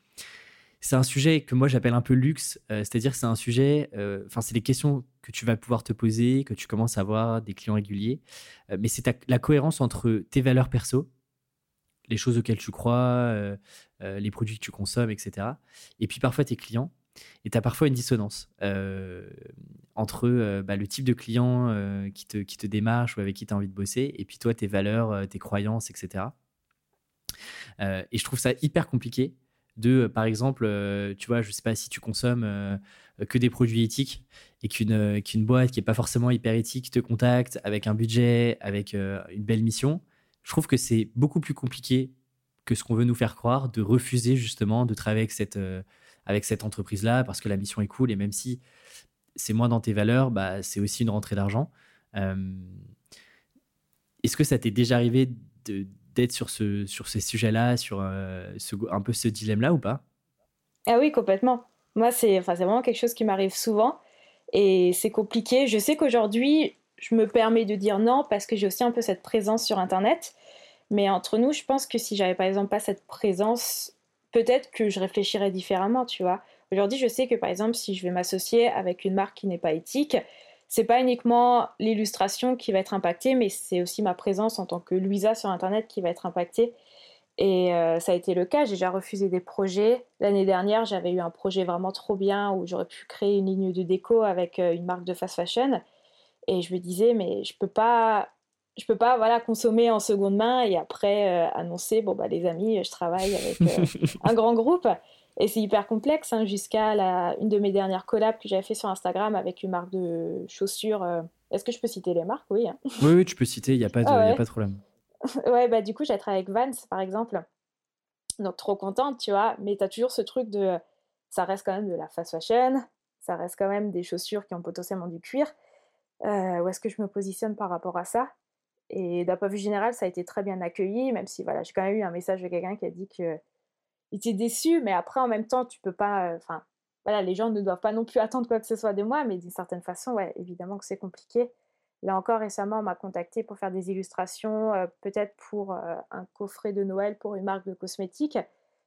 c'est un sujet que moi j'appelle un peu luxe, euh, c'est-à-dire c'est un sujet, euh, enfin c'est des questions que tu vas pouvoir te poser, que tu commences à avoir des clients réguliers, euh, mais c'est la cohérence entre tes valeurs perso, les choses auxquelles tu crois, les produits que tu consommes, etc. Et puis parfois tes clients. et tu as parfois une dissonance entre bah, le type de client qui, te, qui te démarche ou avec qui tu as envie de bosser, et puis toi, tes valeurs, tes croyances, etc. et je trouve ça hyper compliqué de, par exemple, tu vois, je sais pas si tu consommes que des produits éthiques et qu'une boîte qui n'est pas forcément hyper éthique te contacte avec un budget, avec une belle mission. Je trouve que c'est beaucoup plus compliqué que ce qu'on veut nous faire croire de refuser justement de travailler avec cette, avec cette entreprise-là parce que la mission est cool et même si c'est moins dans tes valeurs, bah, c'est aussi une rentrée d'argent. Est-ce que ça t'est déjà arrivé d'être sur, ce, sur ces sujets-là, sur ce, un peu ce dilemme-là ou pas? Ah oui, complètement. Moi, c'est enfin, vraiment quelque chose qui m'arrive souvent et c'est compliqué. Je sais qu'aujourd'hui, je me permets de dire non parce que j'ai aussi un peu cette présence sur Internet. Mais entre nous, je pense que si j'avais par exemple pas cette présence, peut-être que je réfléchirais différemment, tu vois. Aujourd'hui, je sais que par exemple, si je vais m'associer avec une marque qui n'est pas éthique, c'est pas uniquement l'illustration qui va être impactée, mais c'est aussi ma présence en tant que Louisa sur Internet qui va être impactée. Et euh, ça a été le cas, j'ai déjà refusé des projets. L'année dernière, j'avais eu un projet vraiment trop bien où j'aurais pu créer une ligne de déco avec euh, une marque de fast fashion. Et je me disais, mais je peux pas, je peux pas voilà, consommer en seconde main et après euh, annoncer, bon, bah, les amis, je travaille avec un grand groupe. Et c'est hyper complexe, hein, jusqu'à une de mes dernières collabs que j'avais fait sur Instagram avec une marque de chaussures. Est-ce que je peux citer les marques? Oui. Hein. Oui, oui, tu peux citer, il n'y a, pas de, ah a pas de problème. ouais, bah du coup, j'ai travaillé avec Vans, par exemple. Donc, trop contente, tu vois. Mais tu as toujours ce truc de. Ça reste quand même de la fast fashion. Ça reste quand même des chaussures qui ont potentiellement du cuir. Euh, où est-ce que je me positionne par rapport à ça? Et d'un point de vue général, ça a été très bien accueilli, même si voilà, j'ai quand même eu un message de quelqu'un qui a dit que était déçu, mais après, en même temps, tu peux pas. Euh, enfin, voilà, les gens ne doivent pas non plus attendre quoi que ce soit de moi, mais d'une certaine façon, ouais, évidemment que c'est compliqué. Là encore, récemment, on m'a contacté pour faire des illustrations, euh, peut-être pour euh, un coffret de Noël pour une marque de cosmétiques.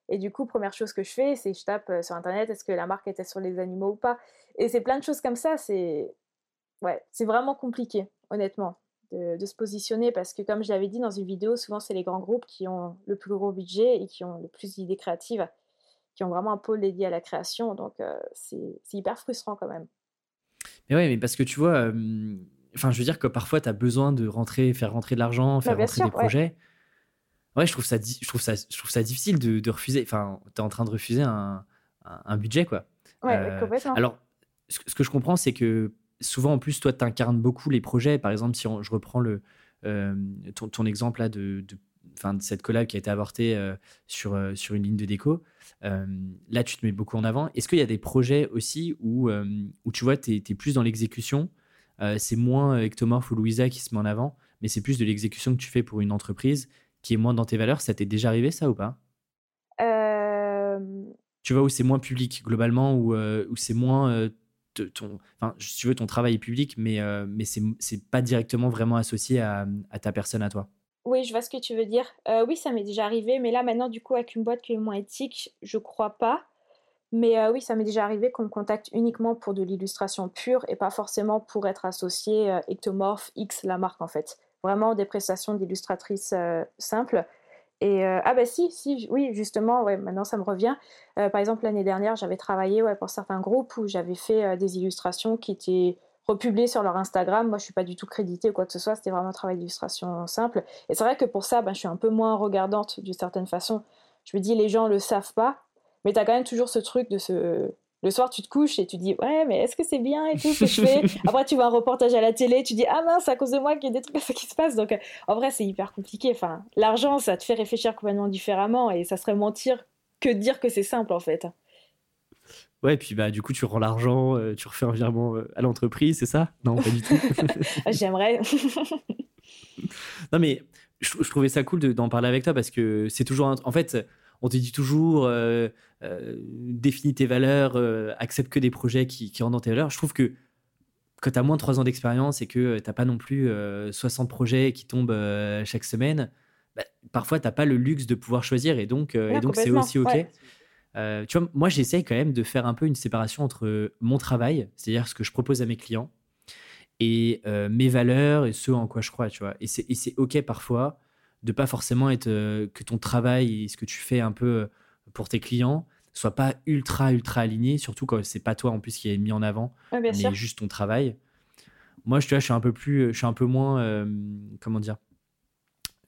Et du coup, première chose que je fais, c'est je tape sur Internet, est-ce que la marque était sur les animaux ou pas Et c'est plein de choses comme ça. C'est ouais, c'est vraiment compliqué, honnêtement, de, de, se positionner parce que, comme je l'avais dit dans une vidéo, souvent c'est les grands groupes qui ont le plus gros budget et qui ont le plus d'idées créatives, qui ont vraiment un pôle dédié à la création. Donc, c'est hyper frustrant quand même. Mais oui, mais parce que tu vois Enfin, je veux dire que parfois, tu as besoin de rentrer, faire rentrer de l'argent, faire bah, rentrer des projets. Ouais. je, trouve ça, je, trouve ça, je trouve ça difficile de, refuser. Enfin, tu es en train de refuser un, un, budget, quoi. Ouais, euh, complètement. Alors, ce, que je comprends, c'est que souvent, en plus, toi, tu incarnes beaucoup les projets. Par exemple, si je reprends le, euh, ton, ton, exemple là de, de, de, cette collab qui a été avortée euh, sur, sur une ligne de déco, là, tu te mets beaucoup en avant. Est-ce qu'il y a des projets aussi où, où tu vois, tu es, es, plus dans l'exécution euh, c'est moins Ectomorph ou Louisa qui se met en avant, mais c'est plus de l'exécution que tu fais pour une entreprise qui est moins dans tes valeurs? Ça t'est déjà arrivé, ça, ou pas? Euh, Tu vois, où c'est moins public, globalement, où, euh, c'est moins... si tu veux, ton travail est public, mais, mais c'est pas directement vraiment associé à, ta personne, à toi. Oui, je vois ce que tu veux dire. oui, ça m'est déjà arrivé, mais là, maintenant, du coup, avec une boîte qui est moins éthique, je crois pas. Mais euh, oui, ça m'est déjà arrivé qu'on me contacte uniquement pour de l'illustration pure et pas forcément pour être associé euh, Ectomorph X, la marque en fait. Vraiment des prestations d'illustratrice euh, simples. Et ah bah si, si, oui, justement, ouais, maintenant ça me revient. par exemple, l'année dernière, j'avais travaillé pour certains groupes où j'avais fait des illustrations qui étaient republiées sur leur Instagram. Moi, je suis pas du tout créditée ou quoi que ce soit. C'était vraiment un travail d'illustration simple. Et c'est vrai que pour ça, ben, je suis un peu moins regardante d'une certaine façon. Je me dis, les gens le savent pas, mais tu as quand même toujours ce truc de ce. Le soir, tu te couches et tu dis Ouais, mais est-ce que c'est bien et tout ce que je fais? Après, tu vois un reportage à la télé, tu dis Ah mince, c'est à cause de moi qu'il y a des trucs comme ça qui se passent. Donc, euh, en vrai, c'est hyper compliqué. Enfin, l'argent, ça te fait réfléchir complètement différemment et ça serait mentir que de dire que c'est simple en fait. Ouais, et puis bah, du coup, tu rends l'argent, euh, tu refais un virement euh, à l'entreprise, c'est ça? Non, pas du tout. J'aimerais. non, mais je, je, trouvais ça cool d'en parler avec toi parce que c'est toujours. En fait on te dit toujours euh, euh, définis tes valeurs, euh, accepte que des projets qui, qui rendent tes valeurs. Je trouve que quand tu as moins de 3 ans d'expérience et que tu n'as pas non plus 60 projets qui tombent chaque semaine, bah, parfois tu n'as pas le luxe de pouvoir choisir et donc et donc c'est aussi OK. tu vois, moi j'essaye quand même de faire un peu une séparation entre mon travail, c'est-à-dire ce que je propose à mes clients, et mes valeurs et ce en quoi je crois, tu vois. Et c'est OK parfois de pas forcément être euh, que ton travail et ce que tu fais un peu euh, pour tes clients soit pas ultra, ultra aligné, surtout quand c'est pas toi en plus qui est mis en avant, mais juste ton travail. Moi, je, tu vois, je suis un peu plus, je suis un peu moins, euh, comment dire,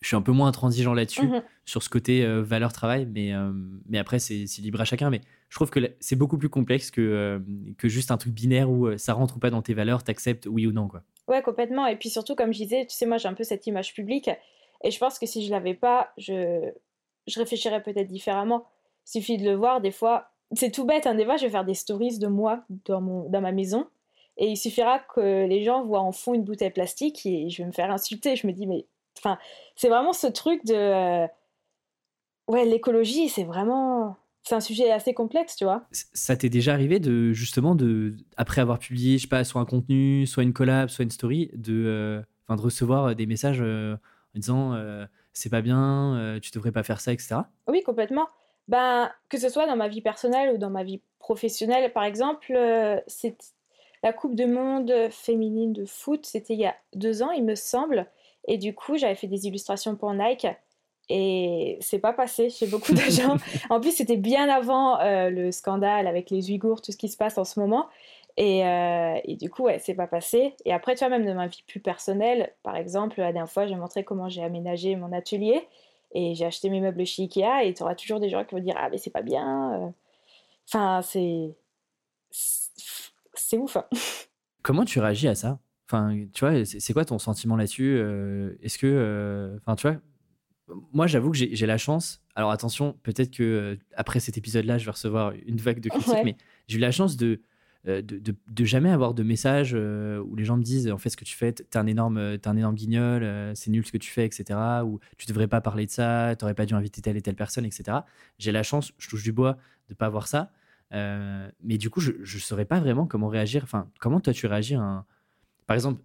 je suis un peu moins intransigeant là-dessus, mhm. sur ce côté euh, valeur-travail, mais, euh, mais après, c'est libre à chacun. Mais je trouve que c'est beaucoup plus complexe que, que juste un truc binaire où ça rentre ou pas dans tes valeurs, t'acceptes oui ou non, quoi. Ouais, complètement. Et puis surtout, comme je disais, tu sais, moi, j'ai un peu cette image publique, et je pense que si je l'avais pas, je, je réfléchirais peut-être différemment. Il suffit de le voir, des fois, c'est tout bête, hein, des fois, je vais faire des stories de moi dans, mon, dans ma maison, et il suffira que les gens voient en fond une bouteille plastique et je vais me faire insulter. Je me dis, mais enfin, c'est vraiment ce truc de. Euh, ouais, l'écologie, c'est vraiment. C'est un sujet assez complexe, tu vois. Ça t'est déjà arrivé de justement de après avoir publié, je sais pas, soit un contenu, soit une collab, soit une story, de, euh, de recevoir des messages euh, en disant c'est pas bien, tu devrais pas faire ça, etc. Oui, complètement. Ben, que ce soit dans ma vie personnelle ou dans ma vie professionnelle, par exemple, c'est la Coupe du Monde féminine de foot, c'était il y a deux ans, il me semble. Et du coup, j'avais fait des illustrations pour Nike. Et c'est pas passé chez beaucoup de gens. en plus, c'était bien avant euh, le scandale avec les Ouïghours, tout ce qui se passe en ce moment. Et, euh, et du coup, ouais, c'est pas passé. Et après, tu vois, même dans ma vie plus personnelle, par exemple, la dernière fois, j'ai montré comment j'ai aménagé mon atelier. Et j'ai acheté mes meubles chez Ikea. Et tu auras toujours des gens qui vont dire Ah, mais c'est pas bien. Euh. Enfin, c'est c'est ouf. Hein. Comment tu réagis à ça? Enfin, tu vois, c'est quoi ton sentiment là-dessus euh, Est-ce que, euh, enfin, tu vois, moi, j'avoue que j'ai la chance. Alors attention, peut-être que euh, après cet épisode-là, je vais recevoir une vague de critiques, mais j'ai eu la chance de de, de, jamais avoir de message où les gens me disent en fait ce que tu fais, t'es un énorme, es un énorme guignol, c'est nul ce que tu fais, etc. Ou tu devrais pas parler de ça, t'aurais pas dû inviter telle et telle personne, etc. J'ai la chance, je touche du bois, de pas avoir ça. Euh, mais du coup, je ne saurais pas vraiment comment réagir. Enfin, comment toi tu réagis Par exemple,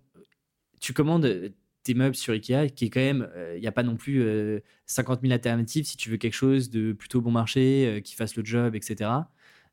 tu commandes tes meubles sur Ikea, qui est quand même, euh, il n'y a pas non plus 50 000 alternatives si tu veux quelque chose de plutôt bon marché, euh, qui fasse le job, etc.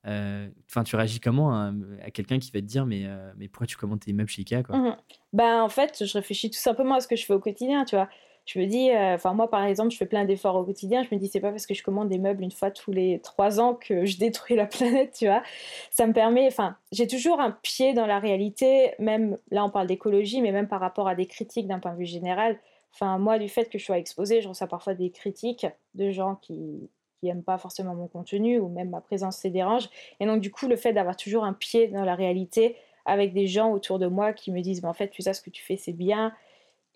Enfin, tu réagis comment à, quelqu'un qui va te dire mais, mais pourquoi tu commandes tes meubles chez Ikea quoi? Mmh Ben en fait, je réfléchis tout simplement à ce que je fais au quotidien, tu vois je me dis, euh, enfin moi par exemple, je fais plein d'efforts au quotidien. Je me dis, c'est pas parce que je commande des meubles une fois tous les trois ans que je détruis la planète, tu vois. Ça me permet, enfin, j'ai toujours un pied dans la réalité, même là on parle d'écologie, mais même par rapport à des critiques d'un point de vue général. Enfin, moi, du fait que je sois exposée, je reçois parfois des critiques de gens qui qui aiment pas forcément mon contenu ou même ma présence les dérange. Et donc du coup, le fait d'avoir toujours un pied dans la réalité avec des gens autour de moi qui me disent, mais en fait, tu sais ce que tu fais, c'est bien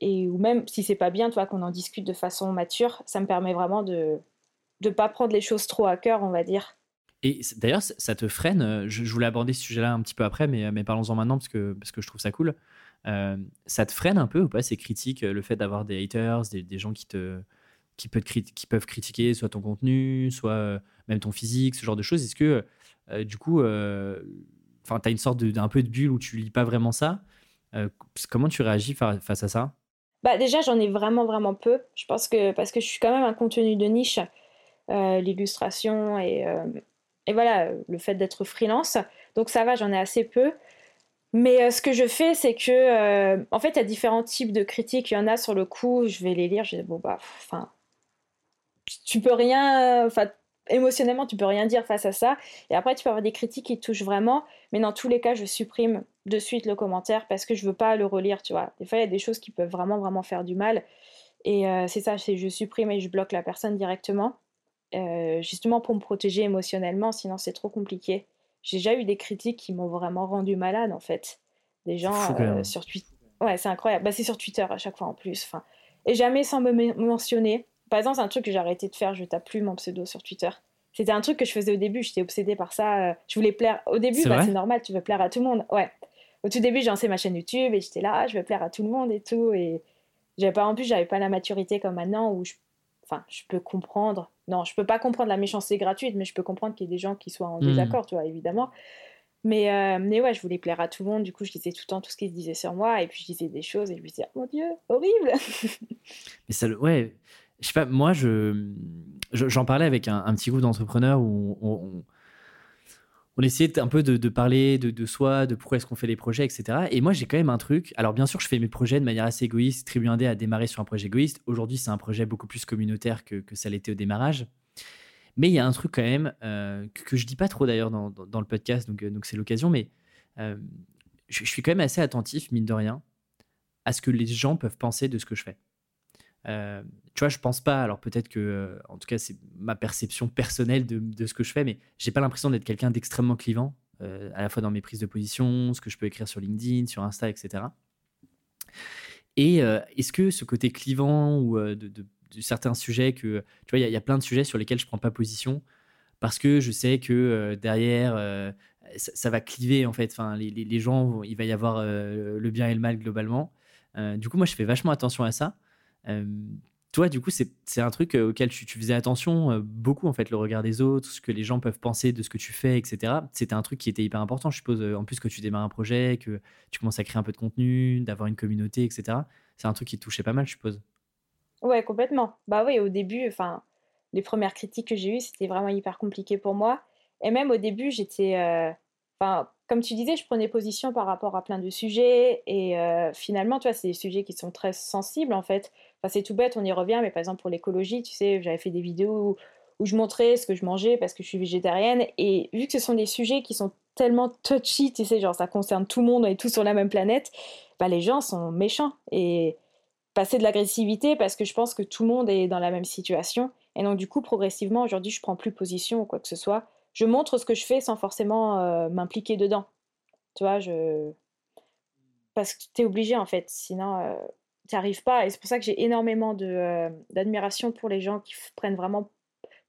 et ou même si c'est pas bien, toi, qu'on en discute de façon mature, ça me permet vraiment de ne pas prendre les choses trop à cœur, on va dire. Et d'ailleurs, ça te freine, euh, je, voulais aborder ce sujet-là un petit peu après, mais, mais parlons-en maintenant parce que, parce que je trouve ça cool. Euh, ça te freine un peu ou pas ces critiques, le fait d'avoir des haters, des, gens qui, te, qui, peuvent qui peuvent critiquer soit ton contenu, soit euh, même ton physique, ce genre de choses Est-ce que du coup, enfin, tu as une sorte d'un peu de bulle où tu lis pas vraiment ça Comment tu réagis face à ça? Bah déjà, j'en ai vraiment, vraiment peu. Je pense que parce que je suis quand même un contenu de niche, euh, l'illustration et, euh, et voilà, le fait d'être freelance. Donc ça va, j'en ai assez peu. Mais euh, ce que je fais, c'est que, en fait, il y a différents types de critiques. Il y en a sur le coup, je vais les lire, je dis, bon, bah, enfin, tu peux rien, enfin, émotionnellement, tu peux rien dire face à ça. Et après, tu peux avoir des critiques qui touchent vraiment. Mais dans tous les cas, je supprime de suite le commentaire parce que je veux pas le relire, tu vois. Des fois, il y a des choses qui peuvent vraiment, vraiment faire du mal. Et euh, c'est ça, c'est je supprime et je bloque la personne directement. Euh, justement pour me protéger émotionnellement, sinon c'est trop compliqué. J'ai déjà eu des critiques qui m'ont vraiment rendu malade, en fait. Des gens euh, sur Twitter. Ouais, c'est incroyable. Bah, c'est sur Twitter à chaque fois en plus. Enfin, et jamais sans me mentionner. Par exemple, c'est un truc que j'ai arrêté de faire, je tape plus mon pseudo sur Twitter. C'était un truc que je faisais au début, j'étais obsédée par ça. Euh, je voulais plaire. Au début, bah, c'est normal, tu veux plaire à tout le monde. Ouais. Au tout début, j'ai lancé ma chaîne YouTube et j'étais là, ah, je veux plaire à tout le monde et tout. Et j'avais pas, en plus, j'avais pas la maturité comme maintenant où je, enfin, je peux comprendre. Non, je peux pas comprendre la méchanceté gratuite, mais je peux comprendre qu'il y ait des gens qui soient en hmm. désaccord, tu vois, évidemment. Mais, euh, mais ouais, je voulais plaire à tout le monde. Du coup, je disais tout le temps tout ce qui se disait sur moi. Et puis, je disais des choses et je me disais, oh mon Dieu, horrible. mais ça, ouais, je sais pas, moi, je, j'en parlais avec un, petit groupe d'entrepreneurs où on, essayait un peu de, parler de, soi, de pourquoi est-ce qu'on fait les projets, etc. Et moi, j'ai quand même un truc. Alors, bien sûr, je fais mes projets de manière assez égoïste. Tribu Indé a démarré sur un projet égoïste. Aujourd'hui, c'est un projet beaucoup plus communautaire que, ça l'était au démarrage. Mais il y a un truc quand même que, que, je dis pas trop d'ailleurs dans, le podcast, donc donc c'est l'occasion, mais je, je, suis quand même assez attentif, mine de rien, à ce que les gens peuvent penser de ce que je fais. Euh, tu vois, je pense pas. Alors peut-être que, euh, en tout cas, c'est ma perception personnelle de, ce que je fais, mais j'ai pas l'impression d'être quelqu'un d'extrêmement clivant, euh, à la fois dans mes prises de position, ce que je peux écrire sur LinkedIn, sur Insta, etc. Et est-ce que ce côté clivant ou de, certains sujets que, tu vois, il y, a plein de sujets sur lesquels je prends pas position parce que je sais que derrière, ça, va cliver en fait. Enfin, les gens, il va y avoir le bien et le mal globalement. du coup, moi, je fais vachement attention à ça toi, du coup, c'est un truc auquel tu, faisais attention beaucoup, en fait, le regard des autres, ce que les gens peuvent penser de ce que tu fais, etc. C'était un truc qui était hyper important, je suppose, en plus que tu démarres un projet, que tu commences à créer un peu de contenu, d'avoir une communauté, etc. C'est un truc qui touchait pas mal, je suppose. Ouais, complètement. Bah oui, au début, enfin, les premières critiques que j'ai eues, c'était vraiment hyper compliqué pour moi. Et même au début, j'étais. Enfin, comme tu disais, je prenais position par rapport à plein de sujets. Et finalement, tu vois, c'est des sujets qui sont très sensibles, en fait c'est tout bête, on y revient, mais par exemple pour l'écologie, tu sais, j'avais fait des vidéos où, je montrais ce que je mangeais parce que je suis végétarienne. Et vu que ce sont des sujets qui sont tellement touchy, tu sais, genre ça concerne tout le monde, on est tous sur la même planète, bah, les gens sont méchants. Et passer de l'agressivité parce que je pense que tout le monde est dans la même situation. Et donc du coup, progressivement, aujourd'hui, je prends plus position ou quoi que ce soit. Je montre ce que je fais sans forcément euh, m'impliquer dedans. Tu vois, je... Parce que tu es obligé en fait, sinon... Euh, tu pas. Et c'est pour ça que j'ai énormément euh, d'admiration pour les gens qui prennent vraiment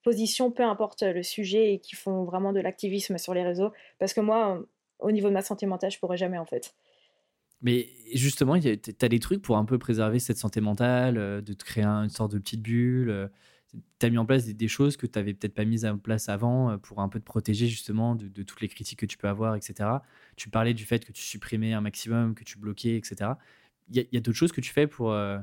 position, peu importe le sujet, et qui font vraiment de l'activisme sur les réseaux. Parce que moi, au niveau de ma santé mentale, je pourrais jamais en fait. Mais justement, tu as des trucs pour un peu préserver cette santé mentale, euh, de te créer une sorte de petite bulle. Euh, tu as mis en place des, choses que tu n'avais peut-être pas mises en place avant pour un peu te protéger justement de, toutes les critiques que tu peux avoir, etc. Tu parlais du fait que tu supprimais un maximum, que tu bloquais, etc il y a, d'autres choses que tu fais pour. Euh...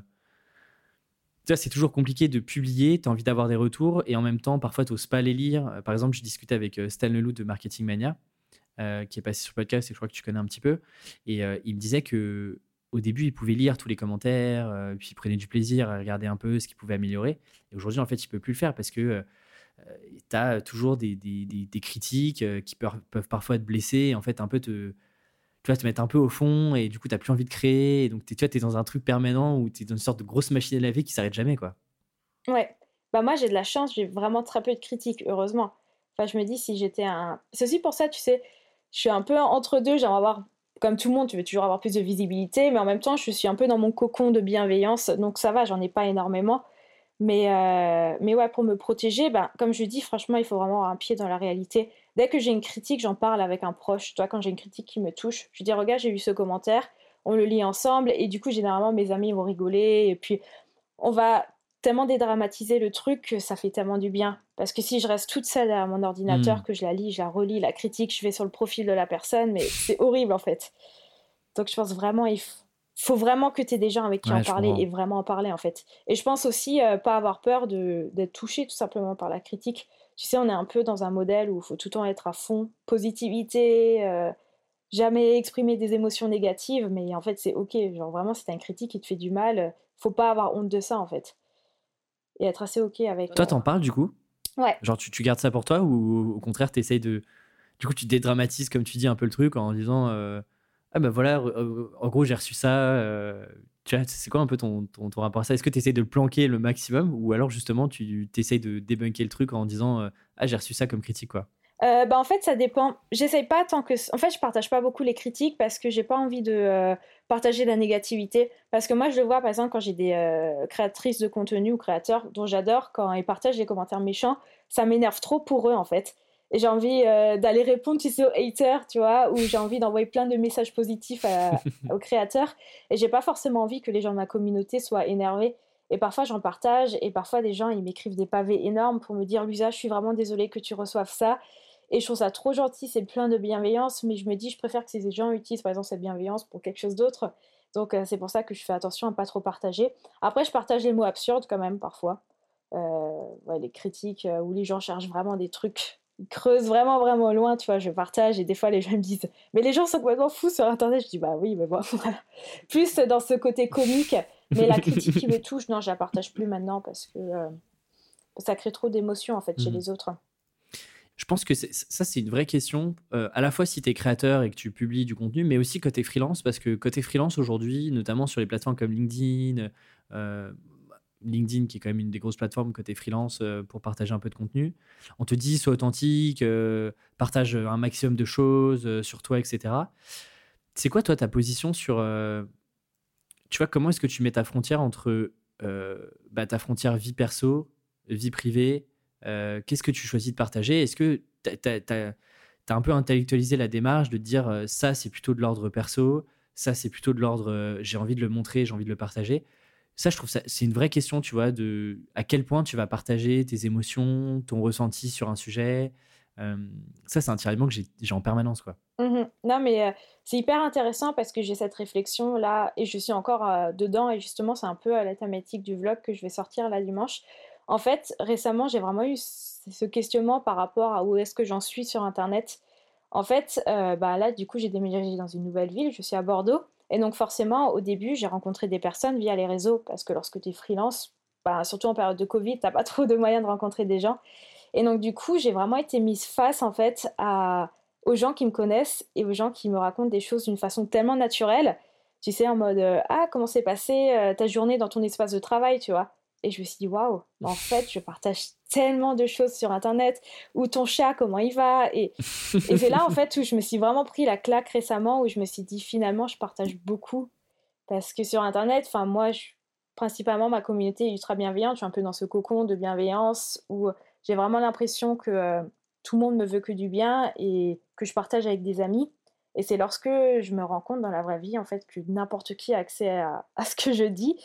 c'est toujours compliqué de publier, tu as envie d'avoir des retours et en même temps, parfois, tu n'oses pas les lire. Euh, par exemple, je discutais avec euh, Stan Leloup de Marketing Mania, euh, qui est passé sur podcast et je crois que tu connais un petit peu. Et il me disait que au début, il pouvait lire tous les commentaires, puis il prenait du plaisir à regarder un peu ce qu'il pouvait améliorer. Et aujourd'hui, en fait, il peut plus le faire parce que tu as toujours des, critiques qui peuvent, parfois te blesser en fait un peu te, tu vas te mettre un peu au fond et du coup, tu n'as plus envie de créer. Donc, tu vois, es dans un truc permanent où tu es dans une sorte de grosse machine à laver qui s'arrête jamais, quoi. Ouais. Bah, moi, j'ai de la chance, j'ai vraiment très peu de critiques, heureusement. Enfin, je me dis, si j'étais un. C'est aussi pour ça, tu sais, je suis un peu entre deux. J'aimerais avoir, comme tout le monde, tu veux toujours avoir plus de visibilité, mais en même temps, je suis un peu dans mon cocon de bienveillance. Donc, ça va, j'en ai pas énormément. Mais, euh, mais ouais, pour me protéger, bah, comme je dis, franchement, il faut vraiment avoir un pied dans la réalité dès que j'ai une critique, j'en parle avec un proche. Toi, quand j'ai une critique qui me touche, je dis regarde, j'ai eu ce commentaire, on le lit ensemble et du coup, généralement, mes amis vont rigoler et puis on va tellement dédramatiser le truc que ça fait tellement du bien. Parce que si je reste toute seule à mon ordinateur, hmm. que je la lis, je la relis, la critique, je vais sur le profil de la personne, mais c'est horrible en fait. Donc je pense vraiment, il faut vraiment que tu aies des gens avec qui en parler et vraiment en parler en fait. Et je pense aussi euh, pas avoir peur d'être touché tout simplement par la critique tu sais, on est un peu dans un modèle où il faut tout le temps être à fond, positivité, euh, jamais exprimer des émotions négatives, mais en fait, c'est ok. Genre, vraiment, si t'as une critique qui te fait du mal, faut pas avoir honte de ça, en fait. Et être assez ok avec. Toi, t'en parles du coup? Ouais. Genre, tu, tu, gardes ça pour toi ou au contraire, t'essayes de. Du coup, tu dédramatises, comme tu dis, un peu le truc en disant euh, Ah ben voilà, euh, en gros, j'ai reçu ça, c'est quoi un peu ton, ton, rapport à ça? Est-ce que tu essaies de le planquer le maximum ou alors justement tu essayes de débunker le truc en disant euh, Ah, j'ai reçu ça comme critique quoi? Euh, bah en fait, ça dépend. J'essaye pas tant que. En fait, je partage pas beaucoup les critiques parce que j'ai pas envie de euh, partager la négativité. Parce que moi, je le vois, par exemple, quand j'ai des créatrices de contenu ou créateurs dont j'adore, quand ils partagent des commentaires méchants, ça m'énerve trop pour eux, en fait et j'ai envie euh, d'aller répondre, tu sais, aux haters, tu vois, ou j'ai envie d'envoyer plein de messages positifs aux créateurs. Et j'ai pas forcément envie que les gens de ma communauté soient énervés. Et parfois, j'en partage, et parfois, des gens, ils m'écrivent des pavés énormes pour me dire, Lusa, je suis vraiment désolée que tu reçoives ça. Et je trouve ça trop gentil, c'est plein de bienveillance, mais je me dis, je préfère que ces gens utilisent, par exemple, cette bienveillance pour quelque chose d'autre. Donc, euh, c'est pour ça que je fais attention à pas trop partager. Après, je partage les mots absurdes quand même, parfois. Euh, ouais, les critiques où les gens cherchent vraiment des trucs creuse vraiment, vraiment loin, tu vois, je partage et des fois les gens me disent Mais les gens sont complètement fous sur Internet. Je dis Bah oui, mais bon, Plus dans ce côté comique, mais la critique qui me touche, non, je la partage plus maintenant parce que, euh, ça crée trop d'émotions en fait chez mmh. les autres. Je pense que ça, c'est une vraie question, euh, à la fois si tu es créateur et que tu publies du contenu, mais aussi côté freelance, parce que côté freelance aujourd'hui, notamment sur les plateformes comme LinkedIn, euh, LinkedIn qui est quand même une des grosses plateformes côté freelance euh, pour partager un peu de contenu, on te dit sois authentique, partage un maximum de choses sur toi, etc. C'est quoi toi ta position sur... tu vois, comment est-ce que tu mets ta frontière entre bah, ta frontière vie perso, vie privée qu'est-ce que tu choisis de partager? Est-ce que tu as, un peu intellectualisé la démarche de dire euh, ça, c'est plutôt de l'ordre perso, ça, c'est plutôt de l'ordre euh, j'ai envie de le montrer, j'ai envie de le partager? Ça, je trouve ça, c'est une vraie question, tu vois, de à quel point tu vas partager tes émotions, ton ressenti sur un sujet. ça, c'est un tiraillement que j'ai en permanence, quoi. Mmh non, mais c'est hyper intéressant parce que j'ai cette réflexion là et je suis encore dedans et justement, c'est un peu la thématique du vlog que je vais sortir là dimanche. En fait, récemment, j'ai vraiment eu ce questionnement par rapport à où est-ce que j'en suis sur Internet. En fait, euh, bah là, du coup, j'ai déménagé dans une nouvelle ville, je suis à Bordeaux. Et donc, forcément, au début, j'ai rencontré des personnes via les réseaux, parce que lorsque tu es freelance, bah, surtout en période de Covid, tu n'as pas trop de moyens de rencontrer des gens. Et donc, du coup, j'ai vraiment été mise face, en fait, à, aux gens qui me connaissent et aux gens qui me racontent des choses d'une façon tellement naturelle. Tu sais, en mode, euh, ah, comment s'est passée euh, ta journée dans ton espace de travail, tu vois et je me suis dit, waouh, en fait, je partage tellement de choses sur Internet, ou ton chat, comment il va. Et, et c'est là, en fait, où je me suis vraiment pris la claque récemment, où je me suis dit, finalement, je partage beaucoup. Parce que sur Internet, enfin, moi, je, principalement, ma communauté est ultra bienveillante. Je suis un peu dans ce cocon de bienveillance, où j'ai vraiment l'impression que euh, tout le monde me veut que du bien et que je partage avec des amis. Et c'est lorsque je me rends compte dans la vraie vie, en fait, que n'importe qui a accès à, à ce que je dis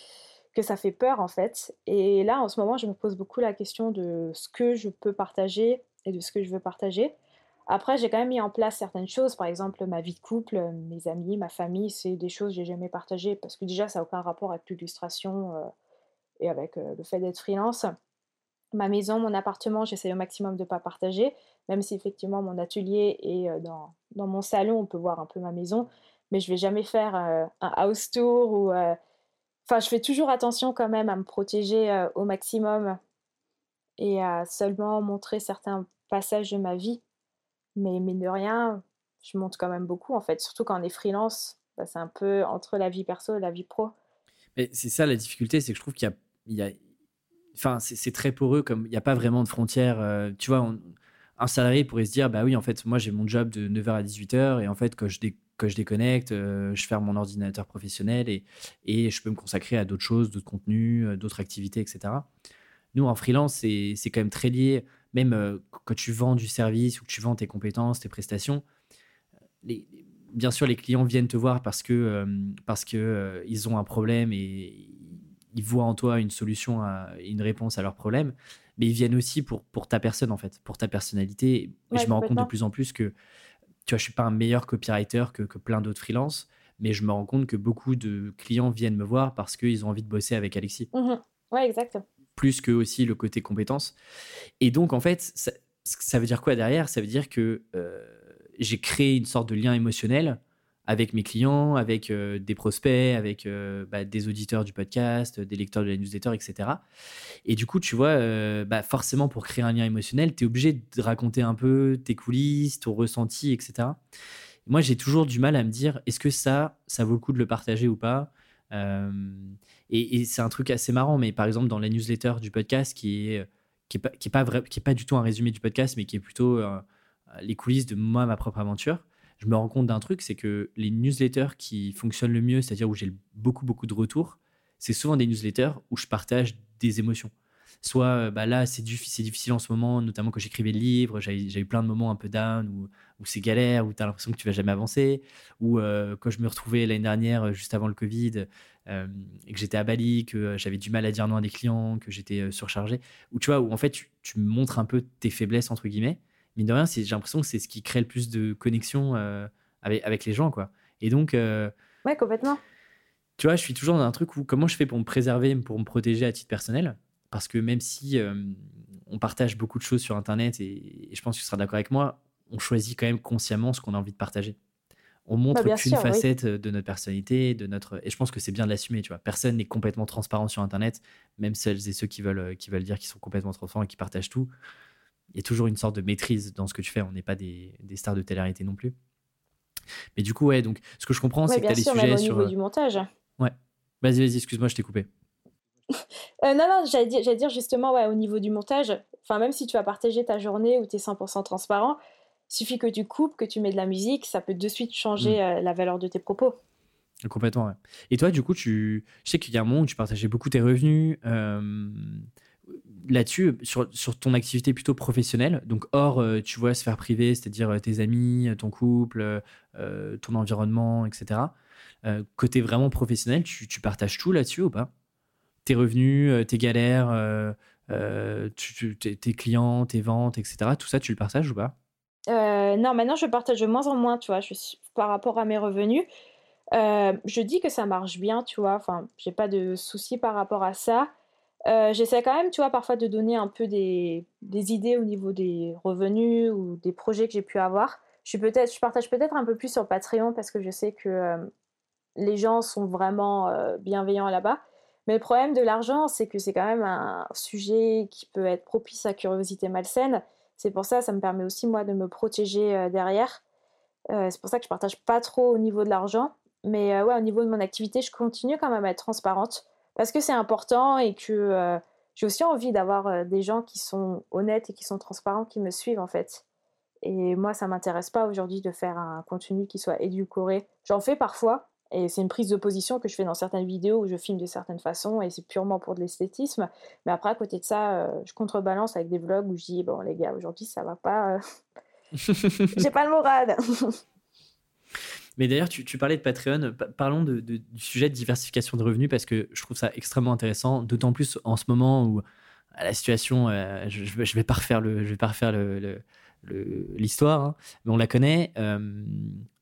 que ça fait peur en fait. Et là, en ce moment, je me pose beaucoup la question de ce que je peux partager et de ce que je veux partager. Après, j'ai quand même mis en place certaines choses, par exemple ma vie de couple, mes amis, ma famille, c'est des choses que j'ai jamais partagées parce que déjà, ça n'a aucun rapport avec l'illustration euh, et avec euh, le fait d'être freelance. Ma maison, mon appartement, j'essaie au maximum de ne pas partager, même si effectivement mon atelier est euh, dans, dans, mon salon, on peut voir un peu ma maison, mais je vais jamais faire un house tour ou Enfin, je fais toujours attention quand même à me protéger euh, au maximum et à seulement montrer certains passages de ma vie. Mais mine de rien, je montre quand même beaucoup en fait, surtout quand on est freelance. Bah, c'est un peu entre la vie perso et la vie pro. Mais c'est ça la difficulté, c'est que je trouve qu'il y a, enfin, c'est très poreux, comme il n'y a pas vraiment de frontières. Euh, tu vois, un salarié pourrait se dire, bah oui, en fait, moi j'ai mon job de 9h à 18h et en fait, quand je, que je déconnecte, euh, je ferme mon ordinateur professionnel et, et je peux me consacrer à d'autres choses, d'autres contenus, euh, d'autres activités, etc. Nous, en freelance, c'est quand même très lié. Même euh, quand tu vends du service ou que tu vends tes compétences, tes prestations, les, bien sûr, les clients viennent te voir parce que parce que ils ont un problème et ils voient en toi une solution, à, une réponse à leur problème. Mais ils viennent aussi pour, pour ta personne, en fait, pour ta personnalité. Et je me rends compte de plus en plus que tu vois, je suis pas un meilleur copywriter que, que plein d'autres freelances, mais je me rends compte que beaucoup de clients viennent me voir parce qu'ils ont envie de bosser avec Alexis. Mmh ouais, exact. Plus que aussi le côté compétences. Et donc, en fait, ça, ça veut dire quoi derrière? Ça veut dire que euh, j'ai créé une sorte de lien émotionnel avec mes clients, avec euh, des prospects, avec euh, bah, des auditeurs du podcast, des lecteurs de la newsletter, etc. Et du coup, tu vois, euh, bah, forcément, pour créer un lien émotionnel, tu es obligé de raconter un peu tes coulisses, ton ressenti, etc. Moi, j'ai toujours du mal à me dire, est-ce que ça, ça vaut le coup de le partager ou pas? Et, c'est un truc assez marrant, mais par exemple, dans la newsletter du podcast, qui est, qui est, pas, pas du tout un résumé du podcast, mais qui est plutôt les coulisses de moi, ma propre aventure, je me rends compte d'un truc, c'est que les newsletters qui fonctionnent le mieux, c'est-à-dire où j'ai beaucoup, beaucoup de retours, c'est souvent des newsletters où je partage des émotions. Soit euh, bah là, c'est difficile en ce moment, notamment quand j'écrivais le livre, j'ai eu plein de moments un peu down, où, c'est galère, où tu as l'impression que tu vas jamais avancer, ou euh, quand je me retrouvais l'année dernière, juste avant le Covid, euh, et que j'étais à Bali, que j'avais du mal à dire non à des clients, que j'étais surchargé, ou tu vois, où en fait, tu, tu montres un peu tes faiblesses, entre guillemets, mine de rien, j'ai l'impression que c'est ce qui crée le plus de connexion euh, avec, avec, les gens, quoi. Et donc. Euh, ouais, complètement. Tu vois, je suis toujours dans un truc où comment je fais pour me préserver, pour me protéger à titre personnel? Parce que même si euh, on partage beaucoup de choses sur Internet, et, je pense que tu seras d'accord avec moi, on choisit quand même consciemment ce qu'on a envie de partager. on montre bah, qu'une facette de notre personnalité, de notre. Et je pense que c'est bien de l'assumer, tu vois. Personne n'est complètement transparent sur Internet, même celles et ceux qui veulent, qui veulent dire qu'ils sont complètement transparents et qui partagent tout. Il y a toujours une sorte de maîtrise dans ce que tu fais. On n'est pas des, des stars de télé-réalité non plus. Mais du coup, ouais, donc ce que je comprends, c'est que tu as des sujets au sur. niveau du montage. Ouais. Vas-y, vas-y, excuse-moi, je t'ai coupé. Euh, non, non, j'allais dire, dire, justement, ouais, au niveau du montage, enfin, même si tu vas partager ta journée où tu es 100% transparent, suffit que tu coupes, que tu mets de la musique, ça peut de suite changer mm. euh, la valeur de tes propos. Complètement, ouais. Et toi, du coup, tu... je sais qu'il y a un moment où tu partageais beaucoup tes revenus. Euh, là-dessus, sur, sur, ton activité plutôt professionnelle, donc hors, tu vois, sphère privée, c'est-à-dire tes amis, ton couple, ton environnement, etc. côté vraiment professionnel, tu, partages tout là-dessus ou pas? Tes revenus, euh, tes galères, euh, euh, tes clients, tes ventes, etc. Tout ça, tu le partages ou pas? Non, maintenant je partage de moins en moins, tu vois, par rapport à mes revenus. je dis que ça marche bien, tu vois, enfin, j'ai pas de soucis par rapport à ça. J'essaie quand même, tu vois, parfois de donner un peu des, idées au niveau des revenus ou des projets que j'ai pu avoir. Je, peut-être, je partage peut-être un peu plus sur Patreon parce que je sais que les gens sont vraiment bienveillants là-bas. Mais le problème de l'argent, c'est que c'est quand même un sujet qui peut être propice à curiosité malsaine. C'est pour ça, ça me permet aussi moi de me protéger euh, derrière. Euh, c'est pour ça que je partage pas trop au niveau de l'argent. Mais euh, ouais, au niveau de mon activité, je continue quand même à être transparente parce que c'est important et que j'ai aussi envie d'avoir des gens qui sont honnêtes et qui sont transparents, qui me suivent en fait. Et moi, ça m'intéresse pas aujourd'hui de faire un contenu qui soit édulcoré. J'en fais parfois, et c'est une prise de position que je fais dans certaines vidéos où je filme de certaines façons et c'est purement pour de l'esthétisme. Mais après, à côté de ça, euh, je contrebalance avec des vlogs où je dis Bon, les gars, aujourd'hui, ça va pas. Euh. J'ai pas le moral. Mais d'ailleurs, tu, parlais de Patreon. Parlons du sujet de diversification de revenus parce que je trouve ça extrêmement intéressant, d'autant plus en ce moment où la situation, euh, je, je, vais pas refaire l'histoire, hein, mais on la connaît. Euh,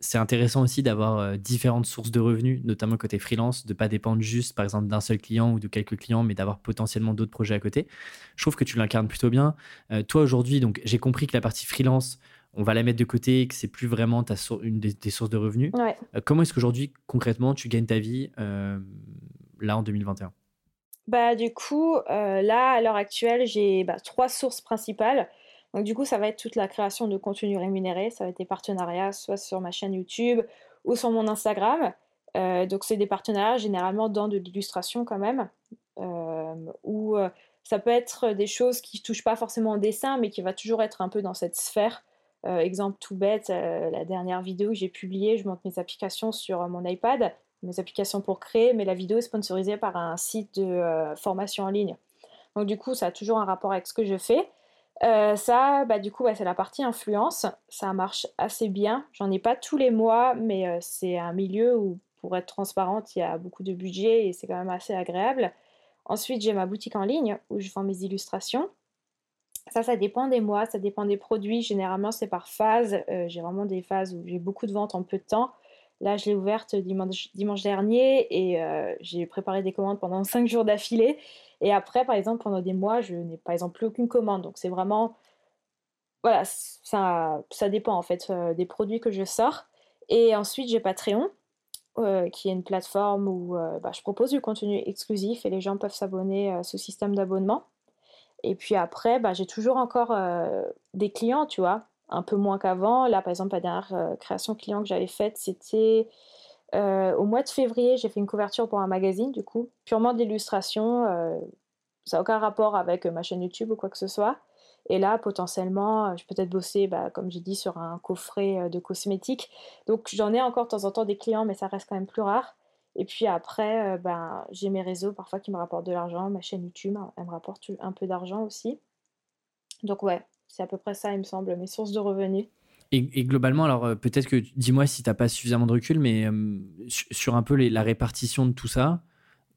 c'est intéressant aussi d'avoir euh, différentes sources de revenus, notamment côté freelance, de pas dépendre juste, par exemple, d'un seul client ou de quelques clients, mais d'avoir potentiellement d'autres projets à côté. Je trouve que tu l'incarnes plutôt bien. Euh, toi, aujourd'hui, donc j'ai compris que la partie freelance, on va la mettre de côté, que c'est plus vraiment ta une des, sources de revenus. comment est-ce qu'aujourd'hui, concrètement, tu gagnes ta vie là en 2021 bah, du coup, là, à l'heure actuelle, j'ai bah, trois sources principales. Donc du coup, ça va être toute la création de contenu rémunéré, ça va être des partenariats, soit sur ma chaîne YouTube ou sur mon Instagram. Euh, donc c'est des partenariats généralement dans de l'illustration quand même, euh, ou euh, ça peut être des choses qui ne touchent pas forcément au dessin, mais qui va toujours être un peu dans cette sphère. Exemple tout bête, la dernière vidéo que j'ai publiée, je montre mes applications sur mon iPad, mes applications pour créer, mais la vidéo est sponsorisée par un site de formation en ligne. Donc du coup, ça a toujours un rapport avec ce que je fais. Euh, ça, bah, du coup, c'est la partie influence. Ça marche assez bien. J'en ai pas tous les mois, mais euh, c'est un milieu où, pour être transparente, il y a beaucoup de budget et c'est quand même assez agréable. Ensuite, j'ai ma boutique en ligne où je vends mes illustrations. Ça, ça dépend des mois, ça dépend des produits. Généralement, c'est par phase. Euh, j'ai vraiment des phases où j'ai beaucoup de ventes en peu de temps. Là, je l'ai ouverte dimanche, dernier et j'ai préparé des commandes pendant 5 jours d'affilée. Et après, par exemple, pendant des mois, je n'ai par exemple plus aucune commande. Donc c'est vraiment. Voilà, ça, ça dépend en fait euh, des produits que je sors. Et ensuite, j'ai Patreon, euh, qui est une plateforme où euh, bah, je propose du contenu exclusif et les gens peuvent s'abonner à ce système d'abonnement. Et puis après, bah, j'ai toujours encore des clients, tu vois, un peu moins qu'avant. Là, par exemple, la dernière création client que j'avais faite, c'était euh, au mois de février, j'ai fait une couverture pour un magazine, du coup, purement d'illustration. Euh, ça n'a aucun rapport avec ma chaîne YouTube ou quoi que ce soit. Et là, potentiellement, je peux peut-être bosser, bah, comme j'ai dit, sur un coffret euh, de cosmétiques. Donc, j'en ai encore de temps en temps des clients, mais ça reste quand même plus rare. Et puis après, ben, j'ai mes réseaux parfois qui me rapportent de l'argent. Ma chaîne YouTube, elle me rapporte un peu d'argent aussi. Donc, ouais, c'est à peu près ça, il me semble, mes sources de revenus. Et, globalement, alors euh, peut-être que dis-moi si tu n'as pas suffisamment de recul, mais euh, sur un peu la répartition de tout ça,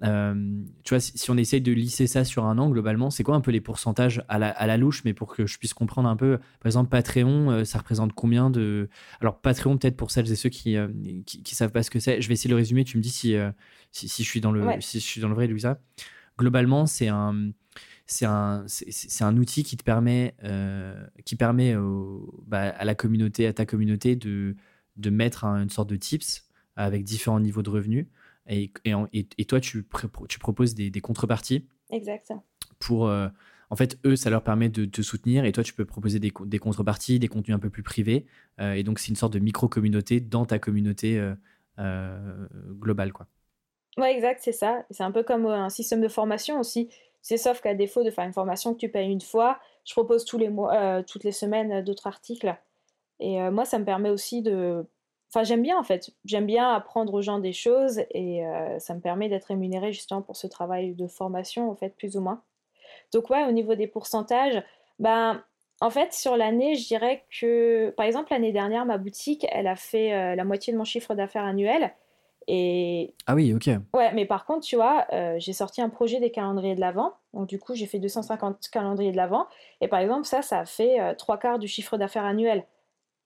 euh, tu vois, si, on essaye de lisser ça sur un an, globalement, c'est quoi un peu les pourcentages à la, louche, mais pour que je puisse comprendre un peu, par exemple, Patreon, ça représente combien de. Alors, Patreon, peut-être pour celles et ceux qui ne qui, savent pas ce que c'est, je vais essayer de le résumer, tu me dis si, si, je, suis dans le, si je suis dans le vrai, Louisa. Globalement, c'est un c'est un, c'est un outil qui te permet, euh, qui permet bah, à la communauté, à ta communauté de, de mettre une sorte de tips avec différents niveaux de revenus. Et, et, et, toi, tu, tu proposes des, des contreparties. Exact. Pour, euh, en fait, eux, ça leur permet de te soutenir et toi, tu peux proposer des, des contreparties, des contenus un peu plus privés. Euh, et donc, c'est une sorte de micro-communauté dans ta communauté euh, globale. Quoi. Ouais, exact, c'est ça. C'est un peu comme un système de formation aussi. C'est sauf qu'à défaut de faire une formation que tu payes une fois, je propose tous les mois, toutes les semaines d'autres articles. Et moi, ça me permet aussi de Enfin, j'aime bien en fait. J'aime bien apprendre aux gens des choses et euh, ça me permet d'être rémunéré justement pour ce travail de formation en fait, plus ou moins. Donc ouais, au niveau des pourcentages, ben en fait sur l'année, je dirais que par exemple l'année dernière, ma boutique, elle a fait euh, la moitié de mon chiffre d'affaires annuel. Et... Ah oui, ok. Ouais, mais par contre, tu vois, euh, j'ai sorti un projet des calendriers de l'Avent. Donc, du coup, j'ai fait 250 calendriers de l'Avent. Et par exemple, ça, ça a fait trois quarts du chiffre d'affaires annuel,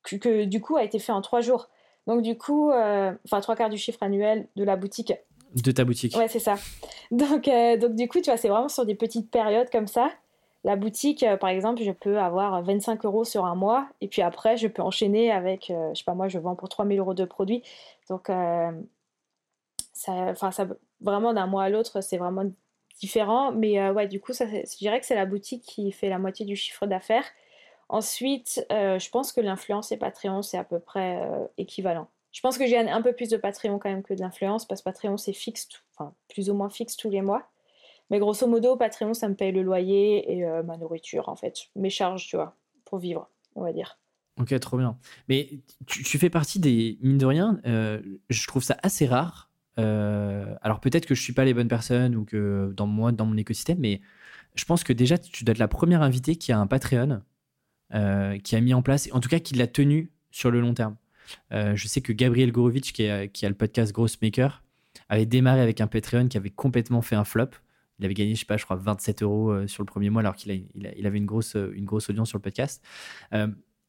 que, que, du coup a été fait en trois jours. Donc du coup, euh, enfin trois quarts du chiffre annuel de la boutique. De ta boutique. Ouais, c'est ça. Donc, euh, donc du coup, tu vois, c'est vraiment sur des petites périodes comme ça. La boutique, euh, par exemple, je peux avoir 25 euros sur un mois, et puis après, je peux enchaîner avec, je sais pas moi, je vends pour 3000 euros de produits. Donc, ça, ça, vraiment d'un mois à l'autre, c'est vraiment différent. Mais ouais, du coup, ça, je dirais que c'est la boutique qui fait la moitié du chiffre d'affaires. Ensuite, euh, je pense que l'influence et Patreon, c'est à peu près euh, équivalent. Je pense que j'ai un peu plus de Patreon quand même que de l'influence, parce que Patreon, c'est fixe, enfin, plus ou moins fixe tous les mois. Mais grosso modo, Patreon, ça me paye le loyer et euh, ma nourriture, en fait. Mes charges, tu vois, pour vivre, on va dire. Ok, trop bien. Mais tu, fais partie des, mine de rien, je trouve ça assez rare. alors peut-être que je suis pas les bonnes personnes ou que dans moi, dans mon écosystème, mais je pense que déjà, tu dois être la première invitée qui a un Patreon qui a mis en place, en tout cas qui l'a tenu sur le long terme. Euh, je sais que Gabriel Gorovitch, qui a, qui a le podcast Grossmaker, avait démarré avec un Patreon qui avait complètement fait un flop. Il avait gagné, je sais pas, je crois 27 euros euh, sur le premier mois alors qu'il il, avait une grosse, audience sur le podcast.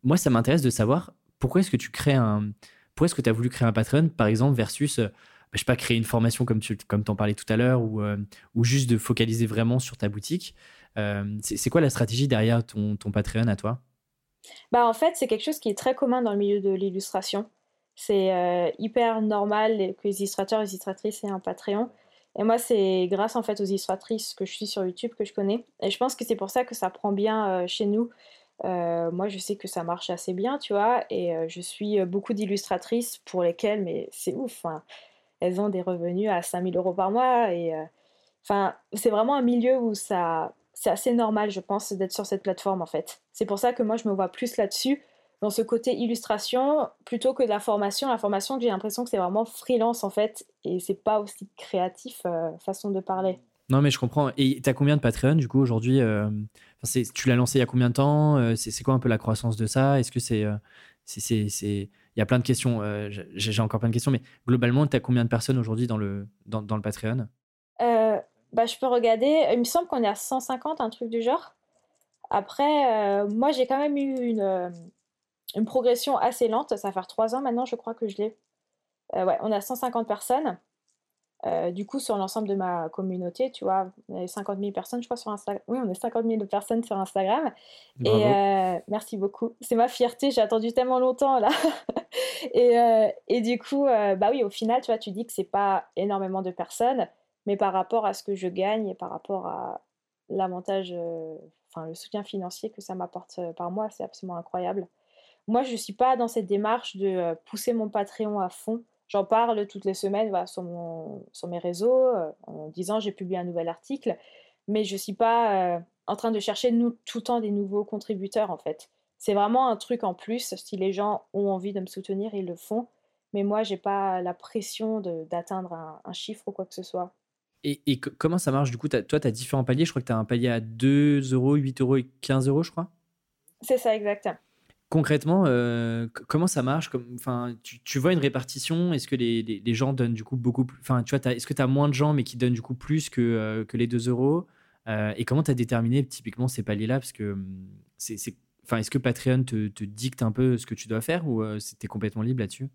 moi, ça m'intéresse de savoir pourquoi est-ce que tu crées un. Pourquoi est-ce que tu as voulu créer un Patreon, par exemple, versus, bah, je sais pas, créer une formation comme tu comme en parlais tout à l'heure ou, juste de focaliser vraiment sur ta boutique C'est quoi la stratégie derrière ton Patreon à toi? Bah, en fait, c'est quelque chose qui est très commun dans le milieu de l'illustration. C'est euh, hyper normal que les illustrateurs les illustratrices aient un Patreon. Et moi, c'est grâce en fait aux illustratrices que je suis sur YouTube que je connais. Et je pense que c'est pour ça que ça prend bien euh, chez nous. Euh, moi, je sais que ça marche assez bien, tu vois. Et je suis beaucoup d'illustratrices pour lesquelles, mais c'est ouf. Hein. elles ont des revenus à 5000 euros par mois. Et enfin, c'est vraiment un milieu où ça, c'est assez normal, je pense, d'être sur cette plateforme en fait. C'est pour ça que moi je me vois plus là-dessus, dans ce côté illustration, plutôt que de la formation. La formation, j'ai l'impression que c'est vraiment freelance en fait, et c'est pas aussi créatif, euh, façon de parler. Non, mais je comprends. Et tu as combien de Patreon du coup aujourd'hui euh, Tu l'as lancé il y a combien de temps euh, c'est, quoi un peu la croissance de ça? Est-ce que c'est. c'est, Il y a plein de questions. j'ai, encore plein de questions, mais globalement, tu as combien de personnes aujourd'hui dans le, dans, dans le Patreon? Bah, je peux regarder. Il me semble qu'on est à 150, un truc du genre. Après, euh, moi, j'ai quand même eu une, euh, une, progression assez lente. Ça va faire trois ans maintenant, je crois que je l'ai. Euh, ouais, on a 150 personnes. du coup, sur l'ensemble de ma communauté, tu vois, on est 50 000 personnes, je crois, sur Instagram. Oui, on est 50 000 personnes sur Instagram. Et merci beaucoup. C'est ma fierté, j'ai attendu tellement longtemps là. et, et, du coup, bah oui, au final, tu vois, tu dis que c'est pas énormément de personnes mais par rapport à ce que je gagne et par rapport à l'avantage, euh, enfin le soutien financier que ça m'apporte euh, par mois, c'est absolument incroyable. Moi, je ne suis pas dans cette démarche de euh, pousser mon Patreon à fond. J'en parle toutes les semaines sur, mes réseaux en disant j'ai publié un nouvel article, mais je ne suis pas en train de chercher tout le temps des nouveaux contributeurs en fait. C'est vraiment un truc en plus. Si les gens ont envie de me soutenir, ils le font. Mais moi, j'ai pas la pression d'atteindre un, chiffre ou quoi que ce soit. Et, comment ça marche du coup Toi, tu as différents paliers. Je crois que tu as un palier à 2 euros, 8 euros et 15 euros, je crois. C'est ça, exact. Concrètement, euh, comment ça marche enfin, tu, vois une répartition Est-ce que les, les, gens donnent du coup beaucoup plus Enfin, tu vois, est-ce que tu as moins de gens mais qui donnent du coup plus que, euh, que les 2 euros euh, Et comment tu as déterminé typiquement ces paliers-là? Parce que hum, c'est, enfin, est-ce que Patreon te, te, dicte un peu ce que tu dois faire ou c'était complètement libre là-dessus?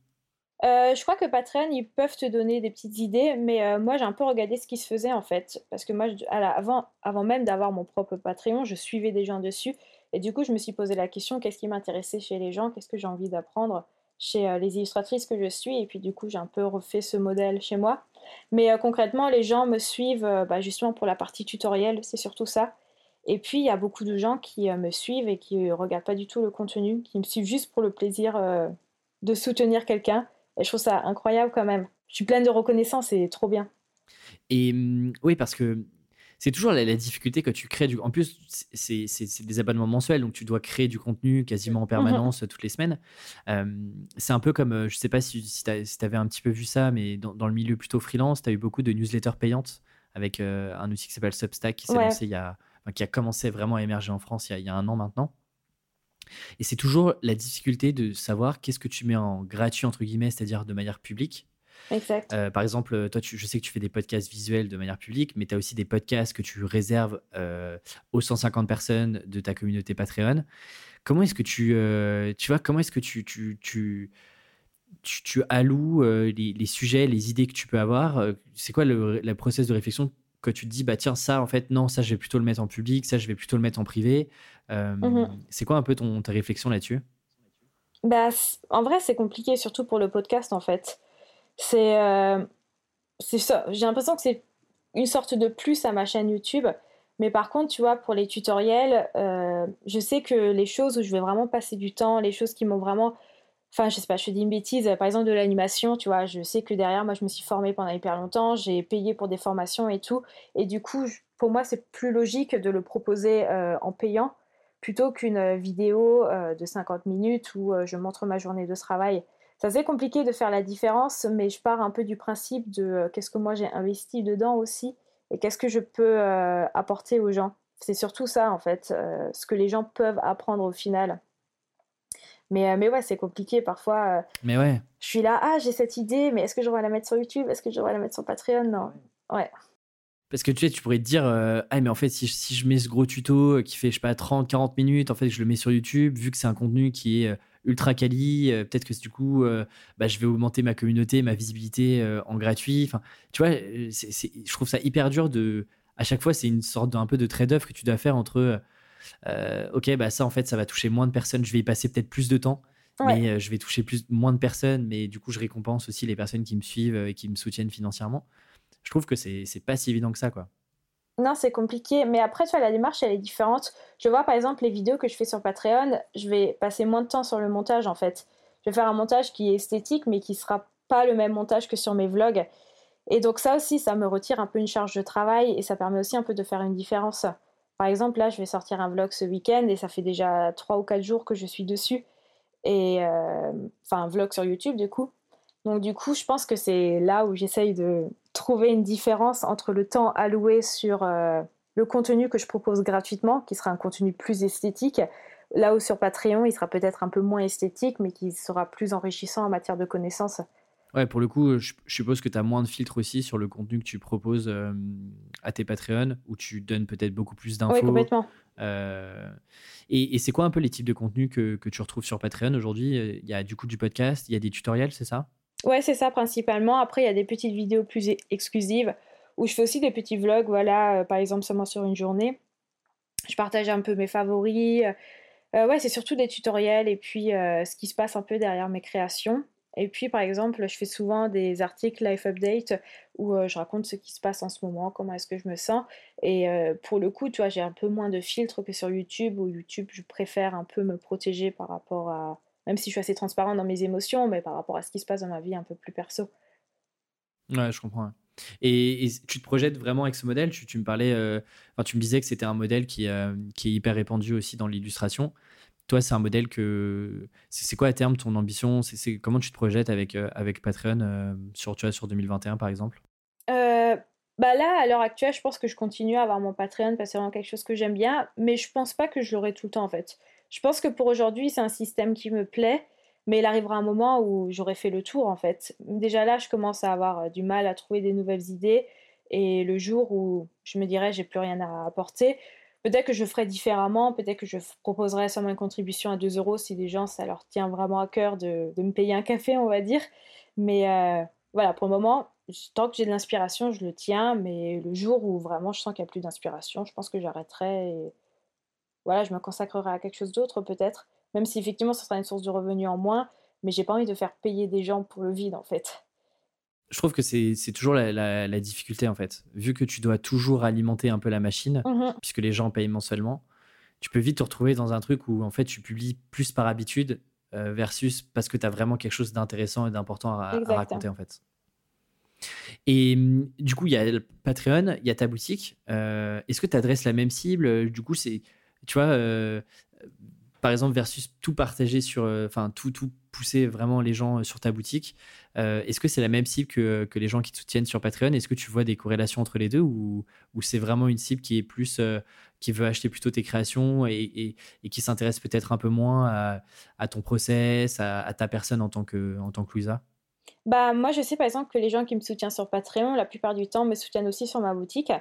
Euh, je crois que Patreon, ils peuvent te donner des petites idées, mais euh, moi j'ai un peu regardé ce qui se faisait en fait. Parce que moi, avant, avant même d'avoir mon propre Patreon, je suivais des gens dessus. Et du coup, je me suis posé la question qu'est-ce qui m'intéressait chez les gens? Qu'est-ce que j'ai envie d'apprendre chez les illustratrices que je suis? Et puis du coup, j'ai un peu refait ce modèle chez moi. Mais concrètement, les gens me suivent bah, justement pour la partie tutoriel, c'est surtout ça. Et puis, il y a beaucoup de gens qui me suivent et qui ne regardent pas du tout le contenu, qui me suivent juste pour le plaisir de soutenir quelqu'un. Et je trouve ça incroyable quand même. Je suis pleine de reconnaissance et trop bien. Et mmh, oui, parce que c'est toujours la, difficulté que tu crées du. En plus, c'est des abonnements mensuels, donc tu dois créer du contenu quasiment en mmh permanence toutes les semaines. c'est un peu comme, je sais pas si, si tu avais un petit peu vu ça, mais dans, le milieu plutôt freelance, tu as eu beaucoup de newsletters payantes avec un outil qui s'appelle Substack qui s'est lancé il y a, qui a commencé vraiment à émerger en France il y a un an maintenant. Et c'est toujours la difficulté de savoir qu'est-ce que tu mets en gratuit, entre guillemets, c'est-à-dire de manière publique. Exact. Euh, par exemple, toi, je sais que tu fais des podcasts visuels de manière publique, mais tu as aussi des podcasts que tu réserves euh, aux 150 personnes de ta communauté Patreon. Comment est-ce que tu, euh, tu vois, comment est-ce que tu, tu, tu, tu, alloues les, les, sujets, les idées que tu peux avoir? C'est quoi le, le process de réflexion que tu te dis, bah tiens, ça, en fait, non, ça, je vais plutôt le mettre en public, ça, je vais plutôt le mettre en privé. Euh, mmh c'est quoi un peu ton, ta réflexion là-dessus? Bah, En vrai, c'est compliqué, surtout pour le podcast, en fait. C'est euh, ça. J'ai l'impression que c'est une sorte de plus à ma chaîne YouTube. Mais par contre, tu vois, pour les tutoriels, euh, je sais que les choses où je vais vraiment passer du temps, les choses qui m'ont vraiment Enfin, je sais pas, je dis une bêtise. Par exemple, de l'animation, tu vois, je sais que derrière, moi, je me suis formée pendant hyper longtemps, j'ai payé pour des formations et tout. Et du coup, pour moi, c'est plus logique de le proposer euh, en payant plutôt qu'une euh, vidéo euh, de 50 minutes où je montre ma journée de travail. C'est assez compliqué de faire la différence, mais je pars un peu du principe de qu'est-ce que moi j'ai investi dedans aussi et qu'est-ce que je peux apporter aux gens. C'est surtout ça, en fait, ce que les gens peuvent apprendre au final. Mais, euh, mais ouais, c'est compliqué parfois. Euh, mais ouais. Je suis là, ah, j'ai cette idée, mais est-ce que je devrais la mettre sur YouTube? Est-ce que je devrais la mettre sur Patreon? Non. Ouais. Parce que tu sais, tu pourrais te dire, euh, ah, mais en fait, si je, si je mets ce gros tuto qui fait, je sais pas, 30, 40 minutes, en fait, je le mais sur YouTube, vu que c'est un contenu qui est ultra quali, peut-être que du coup, bah, je vais augmenter ma communauté, ma visibilité en gratuit. Enfin, tu vois, je trouve ça hyper dur de. À chaque fois, c'est une sorte d'un peu de trade-off que tu dois faire entre euh, ok, bah ça en fait, ça va toucher moins de personnes. Je vais y passer peut-être plus de temps, mais euh, je vais toucher plus, moins de personnes. Mais du coup, je récompense aussi les personnes qui me suivent et qui me soutiennent financièrement. Je trouve que c'est pas si évident que ça, quoi. Non, c'est compliqué. Mais après, tu vois, la démarche, elle est différente. Je vois, par exemple, les vidéos que je fais sur Patreon, je vais passer moins de temps sur le montage, en fait. Je vais faire un montage qui est esthétique, mais qui sera pas le même montage que sur mes vlogs. Et donc ça aussi, ça me retire un peu une charge de travail et ça permet aussi un peu de faire une différence. Par exemple, là, je vais sortir un vlog ce week-end et ça fait déjà 3 ou 4 jours que je suis dessus. Et euh, enfin, un vlog sur YouTube, du coup. Donc, du coup, je pense que c'est là où j'essaye de trouver une différence entre le temps alloué sur euh, le contenu que je propose gratuitement, qui sera un contenu plus esthétique, là où sur Patreon, il sera peut-être un peu moins esthétique, mais qui sera plus enrichissant en matière de connaissances. Ouais, pour le coup, je, suppose que tu as moins de filtres aussi sur le contenu que tu proposes euh, à tes Patreon, où tu donnes peut-être beaucoup plus d'infos. Oui, complètement. Euh, et, c'est quoi un peu les types de contenus que, tu retrouves sur Patreon aujourd'hui? Il y a du coup du podcast, il y a des tutoriels, c'est ça? Ouais, c'est ça principalement. Après, il y a des petites vidéos plus exclusives où je fais aussi des petits vlogs, voilà, euh, par exemple seulement sur une journée. Je partage un peu mes favoris. ouais, c'est surtout des tutoriels et puis ce qui se passe un peu derrière mes créations. Et puis, par exemple, je fais souvent des articles life update où euh, je raconte ce qui se passe en ce moment, comment est-ce que je me sens. Et euh, pour le coup, tu vois, j'ai un peu moins de filtres que sur YouTube, où YouTube, je préfère un peu me protéger par rapport à. Même si je suis assez transparente dans mes émotions, mais par rapport à ce qui se passe dans ma vie un peu plus perso. Ouais, je comprends. Et, tu te projettes vraiment avec ce modèle? Tu, me parlais, euh, enfin, tu me disais que c'était un modèle qui est hyper répandu aussi dans l'illustration toi, c'est un modèle que. C'est quoi à terme ton ambition? C'est Comment tu te projettes avec, euh, avec Patreon euh, sur, tu vois, sur 2021 par exemple? Euh, bah Là, à l'heure actuelle, je pense que je continue à avoir mon Patreon parce que c'est vraiment quelque chose que j'aime bien, mais je pense pas que je l'aurai tout le temps en fait. Je pense que pour aujourd'hui, c'est un système qui me plaît, mais il arrivera un moment où j'aurai fait le tour en fait. Déjà là, je commence à avoir du mal à trouver des nouvelles idées, et le jour où je me dirais j'ai plus rien à apporter, Peut-être que je ferai différemment, peut-être que je proposerai seulement une contribution à 2 euros si les gens, ça leur tient vraiment à cœur de, me payer un café, on va dire. Mais euh, voilà, pour le moment, tant que j'ai de l'inspiration, je le tiens, mais le jour où vraiment je sens qu'il n'y a plus d'inspiration, je pense que j'arrêterai et voilà, je me consacrerai à quelque chose d'autre peut-être, même si effectivement ce sera une source de revenus en moins, mais j'ai pas envie de faire payer des gens pour le vide en fait. Je trouve que c'est toujours la, difficulté en fait. Vu que tu dois toujours alimenter un peu la machine, mmh puisque les gens payent mensuellement, tu peux vite te retrouver dans un truc où en fait tu publies plus par habitude euh, versus parce que tu as vraiment quelque chose d'intéressant et d'important à, raconter en fait. Et du coup, il y a Patreon, il y a ta boutique. Euh, est-ce que tu adresses la même cible? Du coup, c'est, tu vois, euh, par exemple, versus tout partager sur, enfin, tout, tout pousser vraiment les gens sur ta boutique. Est-ce que c'est la même cible que, les gens qui te soutiennent sur Patreon? Est-ce que tu vois des corrélations entre les deux ou, c'est vraiment une cible qui est plus qui veut acheter plutôt tes créations et, qui s'intéresse peut-être un peu moins à, ton process, à, ta personne en tant que, en tant que Louisa? Bah, Moi, je sais par exemple que les gens qui me soutiennent sur Patreon, la plupart du temps, me soutiennent aussi sur ma boutique.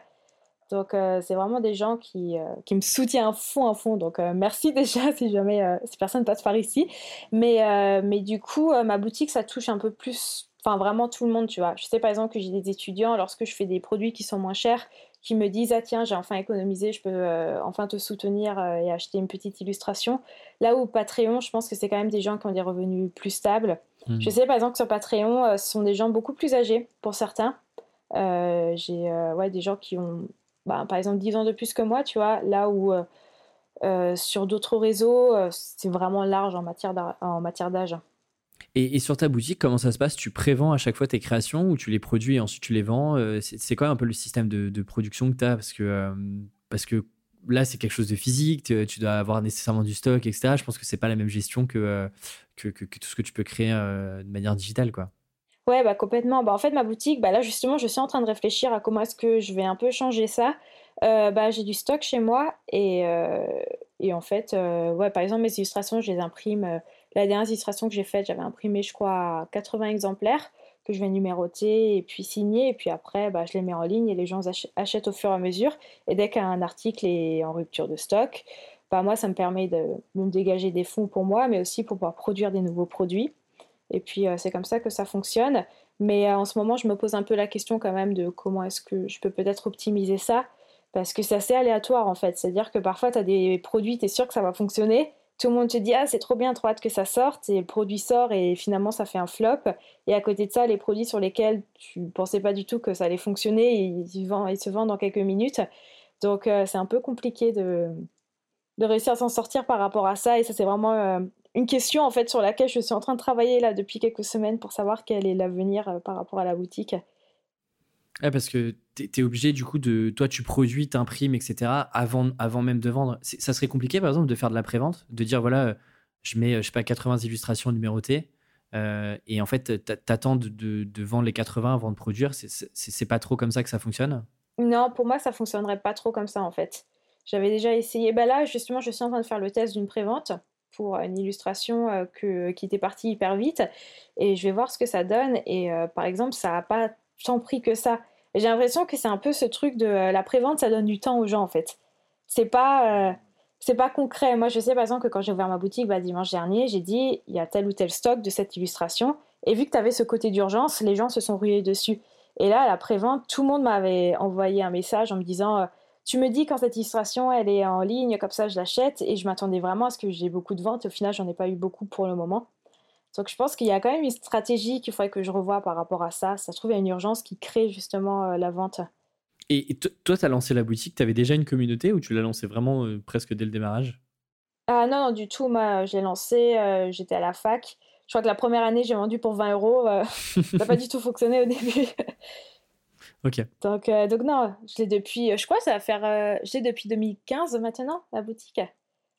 Donc, euh, c'est vraiment des gens qui, euh, qui me soutiennent à fond, à fond. Donc, euh, merci déjà si jamais ces personnes passent par ici. Mais, mais du coup, ma boutique, ça touche un peu plus, enfin vraiment tout le monde, tu vois. Je sais par exemple que j'ai des étudiants, lorsque je fais des produits qui sont moins chers, qui me disent ah tiens j'ai enfin économisé, je peux enfin te soutenir et acheter une petite illustration. Là où Patreon, je pense que c'est quand même des gens qui ont des revenus plus stables. Hmm. Je sais par exemple que sur Patreon, ce sont des gens beaucoup plus âgés pour certains. j'ai ouais, des gens qui ont bah, par exemple 10 ans de plus que moi, tu vois, là où sur d'autres réseaux, c'est vraiment large en matière d'âge. Et, sur ta boutique, comment ça se passe? Tu prévends à chaque fois tes créations ou tu les produis et ensuite tu les vends? Euh, C'est quoi un peu le système de, production que tu as parce que, euh, là, c'est quelque chose de physique, tu, dois avoir nécessairement du stock, etc. Je pense que c'est pas la même gestion euh, que, tout ce que tu peux créer de manière digitale. quoi. Ouais, bah, complètement. Bah, en fait, ma boutique, bah, là, justement, je suis en train de réfléchir à comment est-ce que je vais un peu changer ça. bah, j'ai du stock chez moi et, et en fait, ouais, par exemple, mes illustrations, je les imprime la dernière illustration que j'ai faite, j'avais imprimé, je crois, 80 exemplaires que je vais numéroter et puis signer. Et puis après, bah, je les mets en ligne et les gens achètent au fur et à mesure. Et dès qu'un article est en rupture de stock, bah, moi, ça me permet de, me dégager des fonds pour moi, mais aussi pour pouvoir produire des nouveaux produits. Et puis, euh, c'est comme ça que ça fonctionne. Mais euh, en ce moment, je me pose un peu la question quand même de comment est-ce que je peux peut-être optimiser ça. Parce que c'est assez aléatoire en fait. C'est-à-dire que parfois, tu as des produits, tu es sûr que ça va fonctionner tout le monde te dit ah c'est trop bien, trop hâte que ça sorte et le produit sort et finalement ça fait un flop. Et à côté de ça, les produits sur lesquels tu pensais pas du tout que ça allait fonctionner, ils, se vendent en quelques minutes. Donc euh, c'est un peu compliqué de, réussir à s'en sortir par rapport à ça et ça c'est vraiment une question en fait sur laquelle je suis en train de travailler là depuis quelques semaines pour savoir quel est l'avenir euh, par rapport à la boutique. Ah, parce que tu es, obligé, du coup, de. Toi, tu produis, t'imprimes, etc. Avant, avant même de vendre. Ça serait compliqué, par exemple, de faire de la prévente, de dire voilà, je mets, je sais pas, 80 illustrations numérotées. Euh, et en fait, t'attends de, de, de, vendre les 80 avant de produire. C'est pas trop comme ça que ça fonctionne? Non, pour moi, ça fonctionnerait pas trop comme ça, en fait. J'avais déjà essayé. Bah là, justement, je suis en train de faire le test d'une prévente pour une illustration euh, que, qui était partie hyper vite. Et je vais voir ce que ça donne. Et euh, par exemple, ça n'a pas tant pris que ça. J'ai l'impression que c'est un peu ce truc de euh, la prévente, ça donne du temps aux gens en fait. C'est pas, c'est pas concret. Moi, je sais par exemple que quand j'ai ouvert ma boutique bah, dimanche dernier, j'ai dit il y a tel ou tel stock de cette illustration. Et vu que tu avais ce côté d'urgence, les gens se sont rués dessus. Et là, à la prévente, tout le monde m'avait envoyé un message en me disant Tu me dis quand cette illustration elle est en ligne, comme ça je l'achète. Et je m'attendais vraiment à ce que j'ai beaucoup de ventes. Au final, j'en ai pas eu beaucoup pour le moment. Donc je pense qu'il y a quand même une stratégie qu'il faudrait que je revoie par rapport à ça. Ça se trouve, il y a une urgence qui crée justement euh, la vente. Et toi, tu as lancé la boutique, tu avais déjà une communauté ou tu l'as lancé vraiment euh, presque dès le démarrage? Ah non, non, du tout. Moi, je l'ai lancé, euh, j'étais à la fac. Je crois que la première année, j'ai vendu pour 20 euros. ça n'a pas du tout fonctionné au début. Ok. Donc, donc non, je l'ai depuis, je crois que ça va faire, je l'ai depuis 2015 maintenant, la boutique.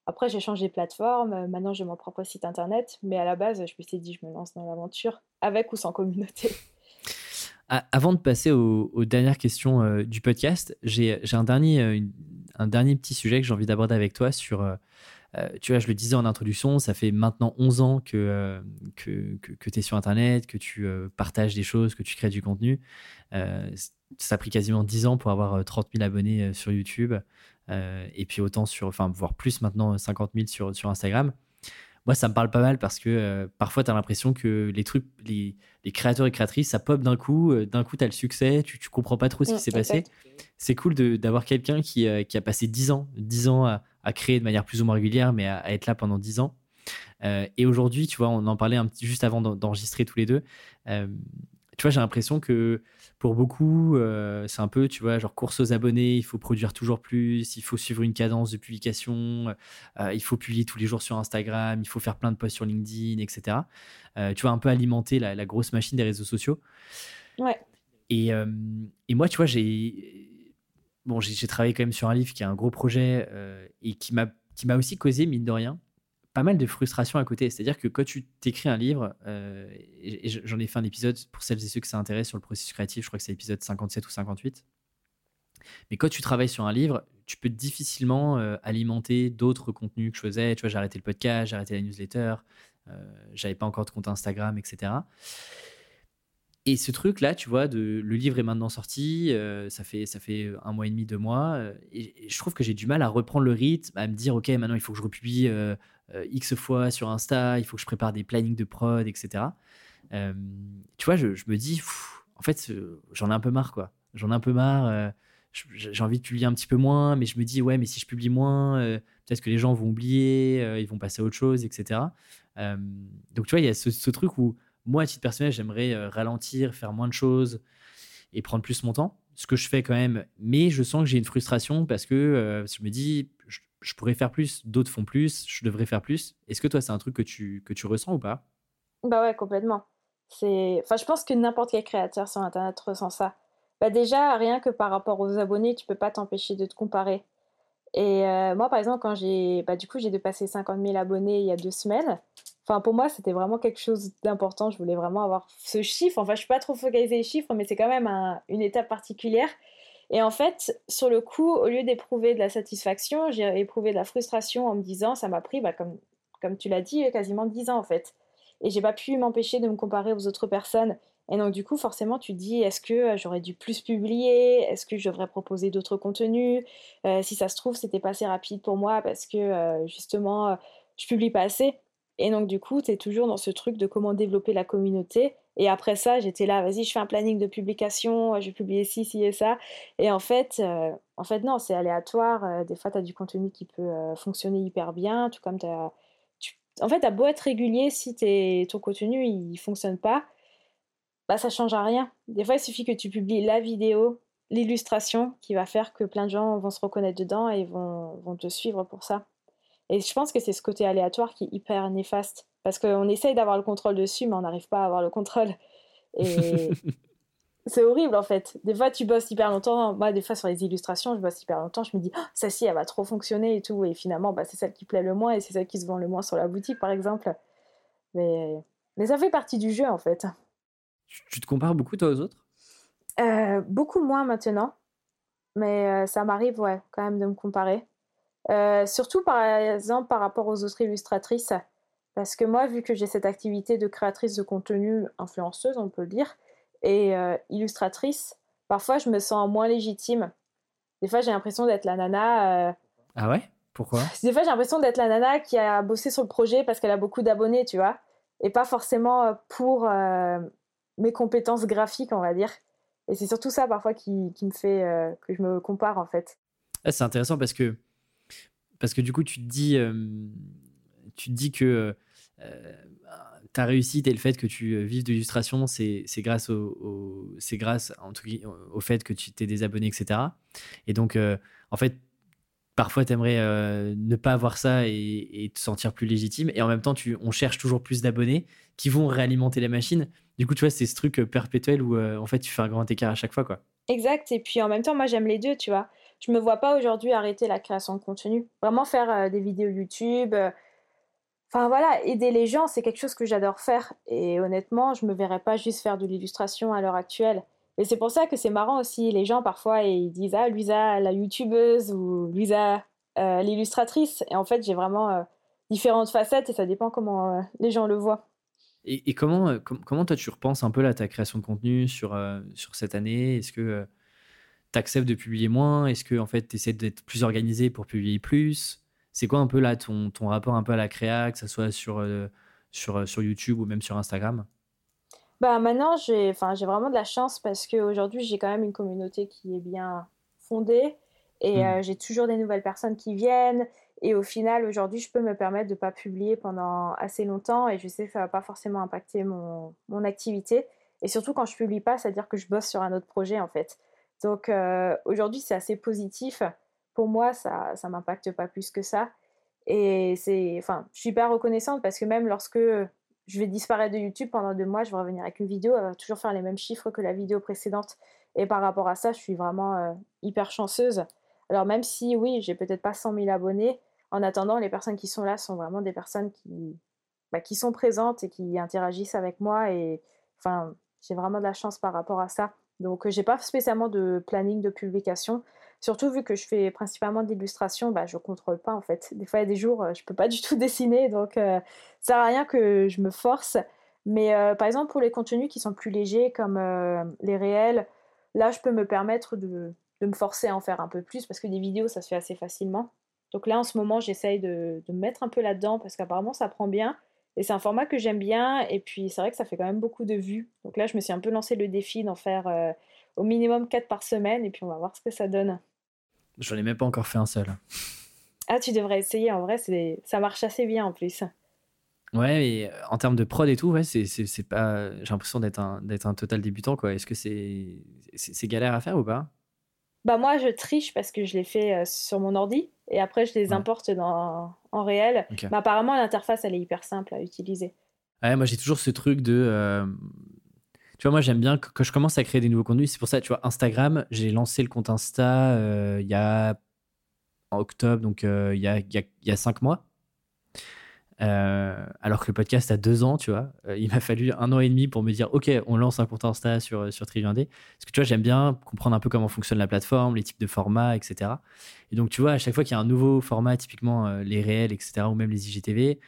Après, j'ai changé de plateforme, euh, maintenant j'ai mon propre site internet, mais à la base, je me suis dit, je me lance dans l'aventure, avec ou sans communauté. Avant de passer aux, dernières questions euh, du podcast, j'ai un dernier, euh, un dernier petit sujet que j'ai envie d'aborder avec toi sur, tu vois, je le disais en introduction, ça fait maintenant 11 ans que, que, tu es sur Internet, que tu partages des choses, que tu crées du contenu. ça a pris quasiment 10 ans pour avoir 30 000 abonnés sur YouTube. Euh, et puis autant sur, voire plus maintenant, 50 000 sur, sur Instagram. Moi, ça me parle pas mal parce que euh, parfois, tu as l'impression que les trucs, les, les, créateurs et créatrices, ça pop d'un coup. Euh, d'un coup, tu as le succès, tu, tu comprends pas trop ce qui s'est passé. C'est cool d'avoir quelqu'un qui, qui, a passé 10 ans, 10 ans à, à, créer de manière plus ou moins régulière, mais à, être là pendant 10 ans. et aujourd'hui, tu vois, on en parlait un petit, juste avant d'enregistrer tous les deux. Tu vois, j'ai l'impression que pour beaucoup, c'est un peu, tu vois, genre course aux abonnés, il faut produire toujours plus, il faut suivre une cadence de publication, il faut publier tous les jours sur Instagram, il faut faire plein de posts sur LinkedIn, etc. tu vois, un peu alimenter la, la grosse machine des réseaux sociaux. Ouais. Et, et moi, tu vois, j'ai bon, j'ai travaillé quand même sur un livre qui est un gros projet et qui m'a qui m'a aussi causé, mine de rien, pas mal de frustration à côté. C'est-à-dire que quand tu t'écris un livre, et, j'en ai fait un épisode pour celles et ceux que ça intéresse sur le processus créatif, je crois que c'est l'épisode 57 ou 58. Mais quand tu travailles sur un livre, tu peux difficilement alimenter d'autres contenus que je faisais. Tu vois, j'ai arrêté le podcast, j'ai arrêté la newsletter, j'avais pas encore de compte Instagram, etc. Et ce truc-là, tu vois, le livre est maintenant sorti, euh, ça, fait, ça fait un mois et demi, deux mois, euh, et, je trouve que j'ai du mal à reprendre le rythme, à me dire, OK, maintenant il faut que je republie euh, X fois sur Insta, il faut que je prépare des plannings de prod, etc. tu vois, je, me dis, en fait, j'en ai un peu marre, quoi. J'en ai un peu marre. j'ai envie de publier un petit peu moins, mais je me dis, ouais, mais si je publie moins, peut-être que les gens vont oublier, ils vont passer à autre chose, etc. donc, tu vois, il y a ce truc où moi, à titre personnel, j'aimerais euh, ralentir, faire moins de choses et prendre plus mon temps, ce que je fais quand même. Mais je sens que j'ai une frustration parce que euh, je me dis, pourrais faire plus, d'autres font plus, je devrais faire plus. Est-ce que toi, c'est un truc que tu, que tu ressens ou pas? Bah ouais, complètement. C'est... Enfin, je pense que n'importe quel créateur sur Internet ressent ça. Bah déjà, rien que par rapport aux abonnés, tu peux pas t'empêcher de te comparer. Et euh, moi, par exemple, quand j'ai, bah, du coup, j'ai dépassé 50 000 abonnés il y a deux semaines. Enfin, pour moi, c'était vraiment quelque chose d'important. Je voulais vraiment avoir ce chiffre. Enfin, je suis pas trop focalisée les chiffres, mais c'est quand même une étape particulière. Et en fait, sur le coup, au lieu d'éprouver de la satisfaction, j'ai éprouvé de la frustration en me disant, ça m'a pris, bah, comme, comme tu l'as dit, quasiment 10 ans en fait. Et j'ai pas pu m'empêcher de me comparer aux autres personnes. Et donc, du coup, forcément, tu te dis, est-ce que euh, j'aurais dû plus publier? Est-ce que je devrais proposer d'autres contenus? Euh, Si ça se trouve, c'était pas assez rapide pour moi parce que, euh, justement, je publie pas assez. Et donc, du coup, tu es toujours dans ce truc de comment développer la communauté. Et après ça, j'étais là, vas-y, je fais un planning de publication, je vais publier ci, ci et ça. Et en fait, en fait non, c'est aléatoire. des fois, tu as du contenu qui peut fonctionner hyper bien, tout comme as... En fait, tu as beau être régulier, si ton contenu, il fonctionne pas, bah, ça change à rien. Des fois, il suffit que tu publies la vidéo, l'illustration, qui va faire que plein de gens vont se reconnaître dedans et vont, vont te suivre pour ça. Et je pense que c'est ce côté aléatoire qui est hyper néfaste. Parce qu'on essaye d'avoir le contrôle dessus, mais on n'arrive pas à avoir le contrôle. Et c'est horrible en fait. Des fois, tu bosses hyper longtemps. Moi, des fois, sur les illustrations, je bosse hyper longtemps. Je me dis, oh, ça ci, elle va trop fonctionner et tout. Et finalement, bah, c'est celle qui plaît le moins et c'est celle qui se vend le moins sur la boutique, par exemple. Mais, mais ça fait partie du jeu en fait. Tu te compares beaucoup toi aux autres? Euh, Beaucoup moins maintenant, mais euh, ça m'arrive ouais, quand même de me comparer. Euh, surtout par exemple par rapport aux autres illustratrices, parce que moi, vu que j'ai cette activité de créatrice de contenu, influenceuse, on peut le dire, et illustratrice, parfois je me sens moins légitime. Des fois, j'ai l'impression d'être la nana. Ah ouais? Pourquoi? Des fois, j'ai l'impression d'être la nana qui a bossé sur le projet parce qu'elle a beaucoup d'abonnés, tu vois, et pas forcément pour mes compétences graphiques, on va dire. Et c'est surtout ça parfois qui, qui me fait euh, que je me compare en fait. Ah, c'est intéressant parce que, parce que du coup, tu te dis, euh, tu te dis que euh, ta réussite et le fait que tu vives de l'illustration, c'est grâce, au, c'est grâce en tout au fait que tu t'es des abonnés, etc. Et donc, en fait, parfois tu aimerais ne pas avoir ça et, te sentir plus légitime. Et en même temps, tu, on cherche toujours plus d'abonnés qui vont réalimenter la machine. Du coup, tu vois, c'est ce truc euh, perpétuel où euh, en fait tu fais un grand écart à chaque fois. quoi. Exact. Et puis en même temps, moi j'aime les deux, tu vois. Je me vois pas aujourd'hui arrêter la création de contenu. Vraiment faire euh, des vidéos YouTube. Enfin voilà, aider les gens, c'est quelque chose que j'adore faire. Et honnêtement, je me verrais pas juste faire de l'illustration à l'heure actuelle. Et c'est pour ça que c'est marrant aussi. Les gens parfois ils disent ah Luisa la youtubeuse ou Luisa l'illustratrice. Et en fait, j'ai vraiment différentes facettes et ça dépend comment les gens le voient. Et, comment, euh, comment toi tu repenses un peu là, ta création de contenu sur, euh, sur cette année? Est-ce que euh, tu acceptes de publier moins? Est-ce que en fait tu essaies d'être plus organisé pour publier plus? C'est quoi un peu là ton, ton, rapport un peu à la créa, que ce soit sur, sur, sur YouTube ou même sur Instagram? Bah maintenant j'ai j'ai vraiment de la chance parce qu'aujourd'hui j'ai quand même une communauté qui est bien fondée et mmh. j'ai toujours des nouvelles personnes qui viennent Et au final, aujourd'hui, je peux me permettre de ne pas publier pendant assez longtemps et je sais que ça ne va pas forcément impacter mon, mon, activité. Et surtout, quand je publie pas, c'est-à-dire que je bosse sur un autre projet, en fait. Donc, euh, aujourd'hui, c'est assez positif. Pour moi, ça ne m'impacte pas plus que ça. Et c'est, enfin, je suis hyper reconnaissante parce que même lorsque je vais disparaître de YouTube pendant deux mois, je vais revenir avec une vidéo, elle va toujours faire les mêmes chiffres que la vidéo précédente. Et par rapport à ça, je suis vraiment euh, hyper chanceuse. Alors même si, oui, j'ai peut-être pas 100 000 abonnés, en attendant, les personnes qui sont là sont vraiment des personnes qui, bah, qui sont présentes et qui interagissent avec moi. Et enfin, j'ai vraiment de la chance par rapport à ça. Donc, j'ai pas spécialement de planning de publication. Surtout vu que je fais principalement d'illustration, bah, je contrôle pas en fait. Des fois, il y a des jours, je peux pas du tout dessiner, donc euh, ça sert à rien que je me force. Mais euh, par exemple, pour les contenus qui sont plus légers, comme euh, les réels, là, je peux me permettre de, me forcer à en faire un peu plus parce que des vidéos, ça se fait assez facilement. Donc là, en ce moment, j'essaye de, de, me mettre un peu là-dedans parce qu'apparemment, ça prend bien. Et c'est un format que j'aime bien. Et puis, c'est vrai que ça fait quand même beaucoup de vues. Donc là, je me suis un peu lancé le défi d'en faire au minimum 4 par semaine et puis on va voir ce que ça donne. J'en ai même pas encore fait un seul. Ah, tu devrais essayer, en vrai, ça marche assez bien en plus. Ouais, mais euh, en termes de prod et tout, ouais, c'est pas. J'ai l'impression d'être un, un total débutant, quoi. Est-ce que c'est c'est galère à faire ou pas? Bah, moi, je triche parce que je les fais euh, sur mon ordi et après, je les importe dans, en réel. Mais apparemment, l'interface, elle est hyper simple à utiliser. Ouais, moi, j'ai toujours ce truc de. Euh, tu vois, moi, j'aime bien que, je commence à créer des nouveaux contenus. C'est pour ça, tu vois, Instagram, j'ai lancé le compte Insta euh, il y a en octobre, donc euh, il, y a, cinq mois. Euh, alors que le podcast a deux ans, tu vois. il m'a fallu un an et demi pour me dire, OK, on lance un compte Insta sur, sur. Parce que tu vois, j'aime bien comprendre un peu comment fonctionne la plateforme, les types de formats, etc. Et donc, tu vois, à chaque fois qu'il y a un nouveau format, typiquement les réels, etc., ou même les IGTV,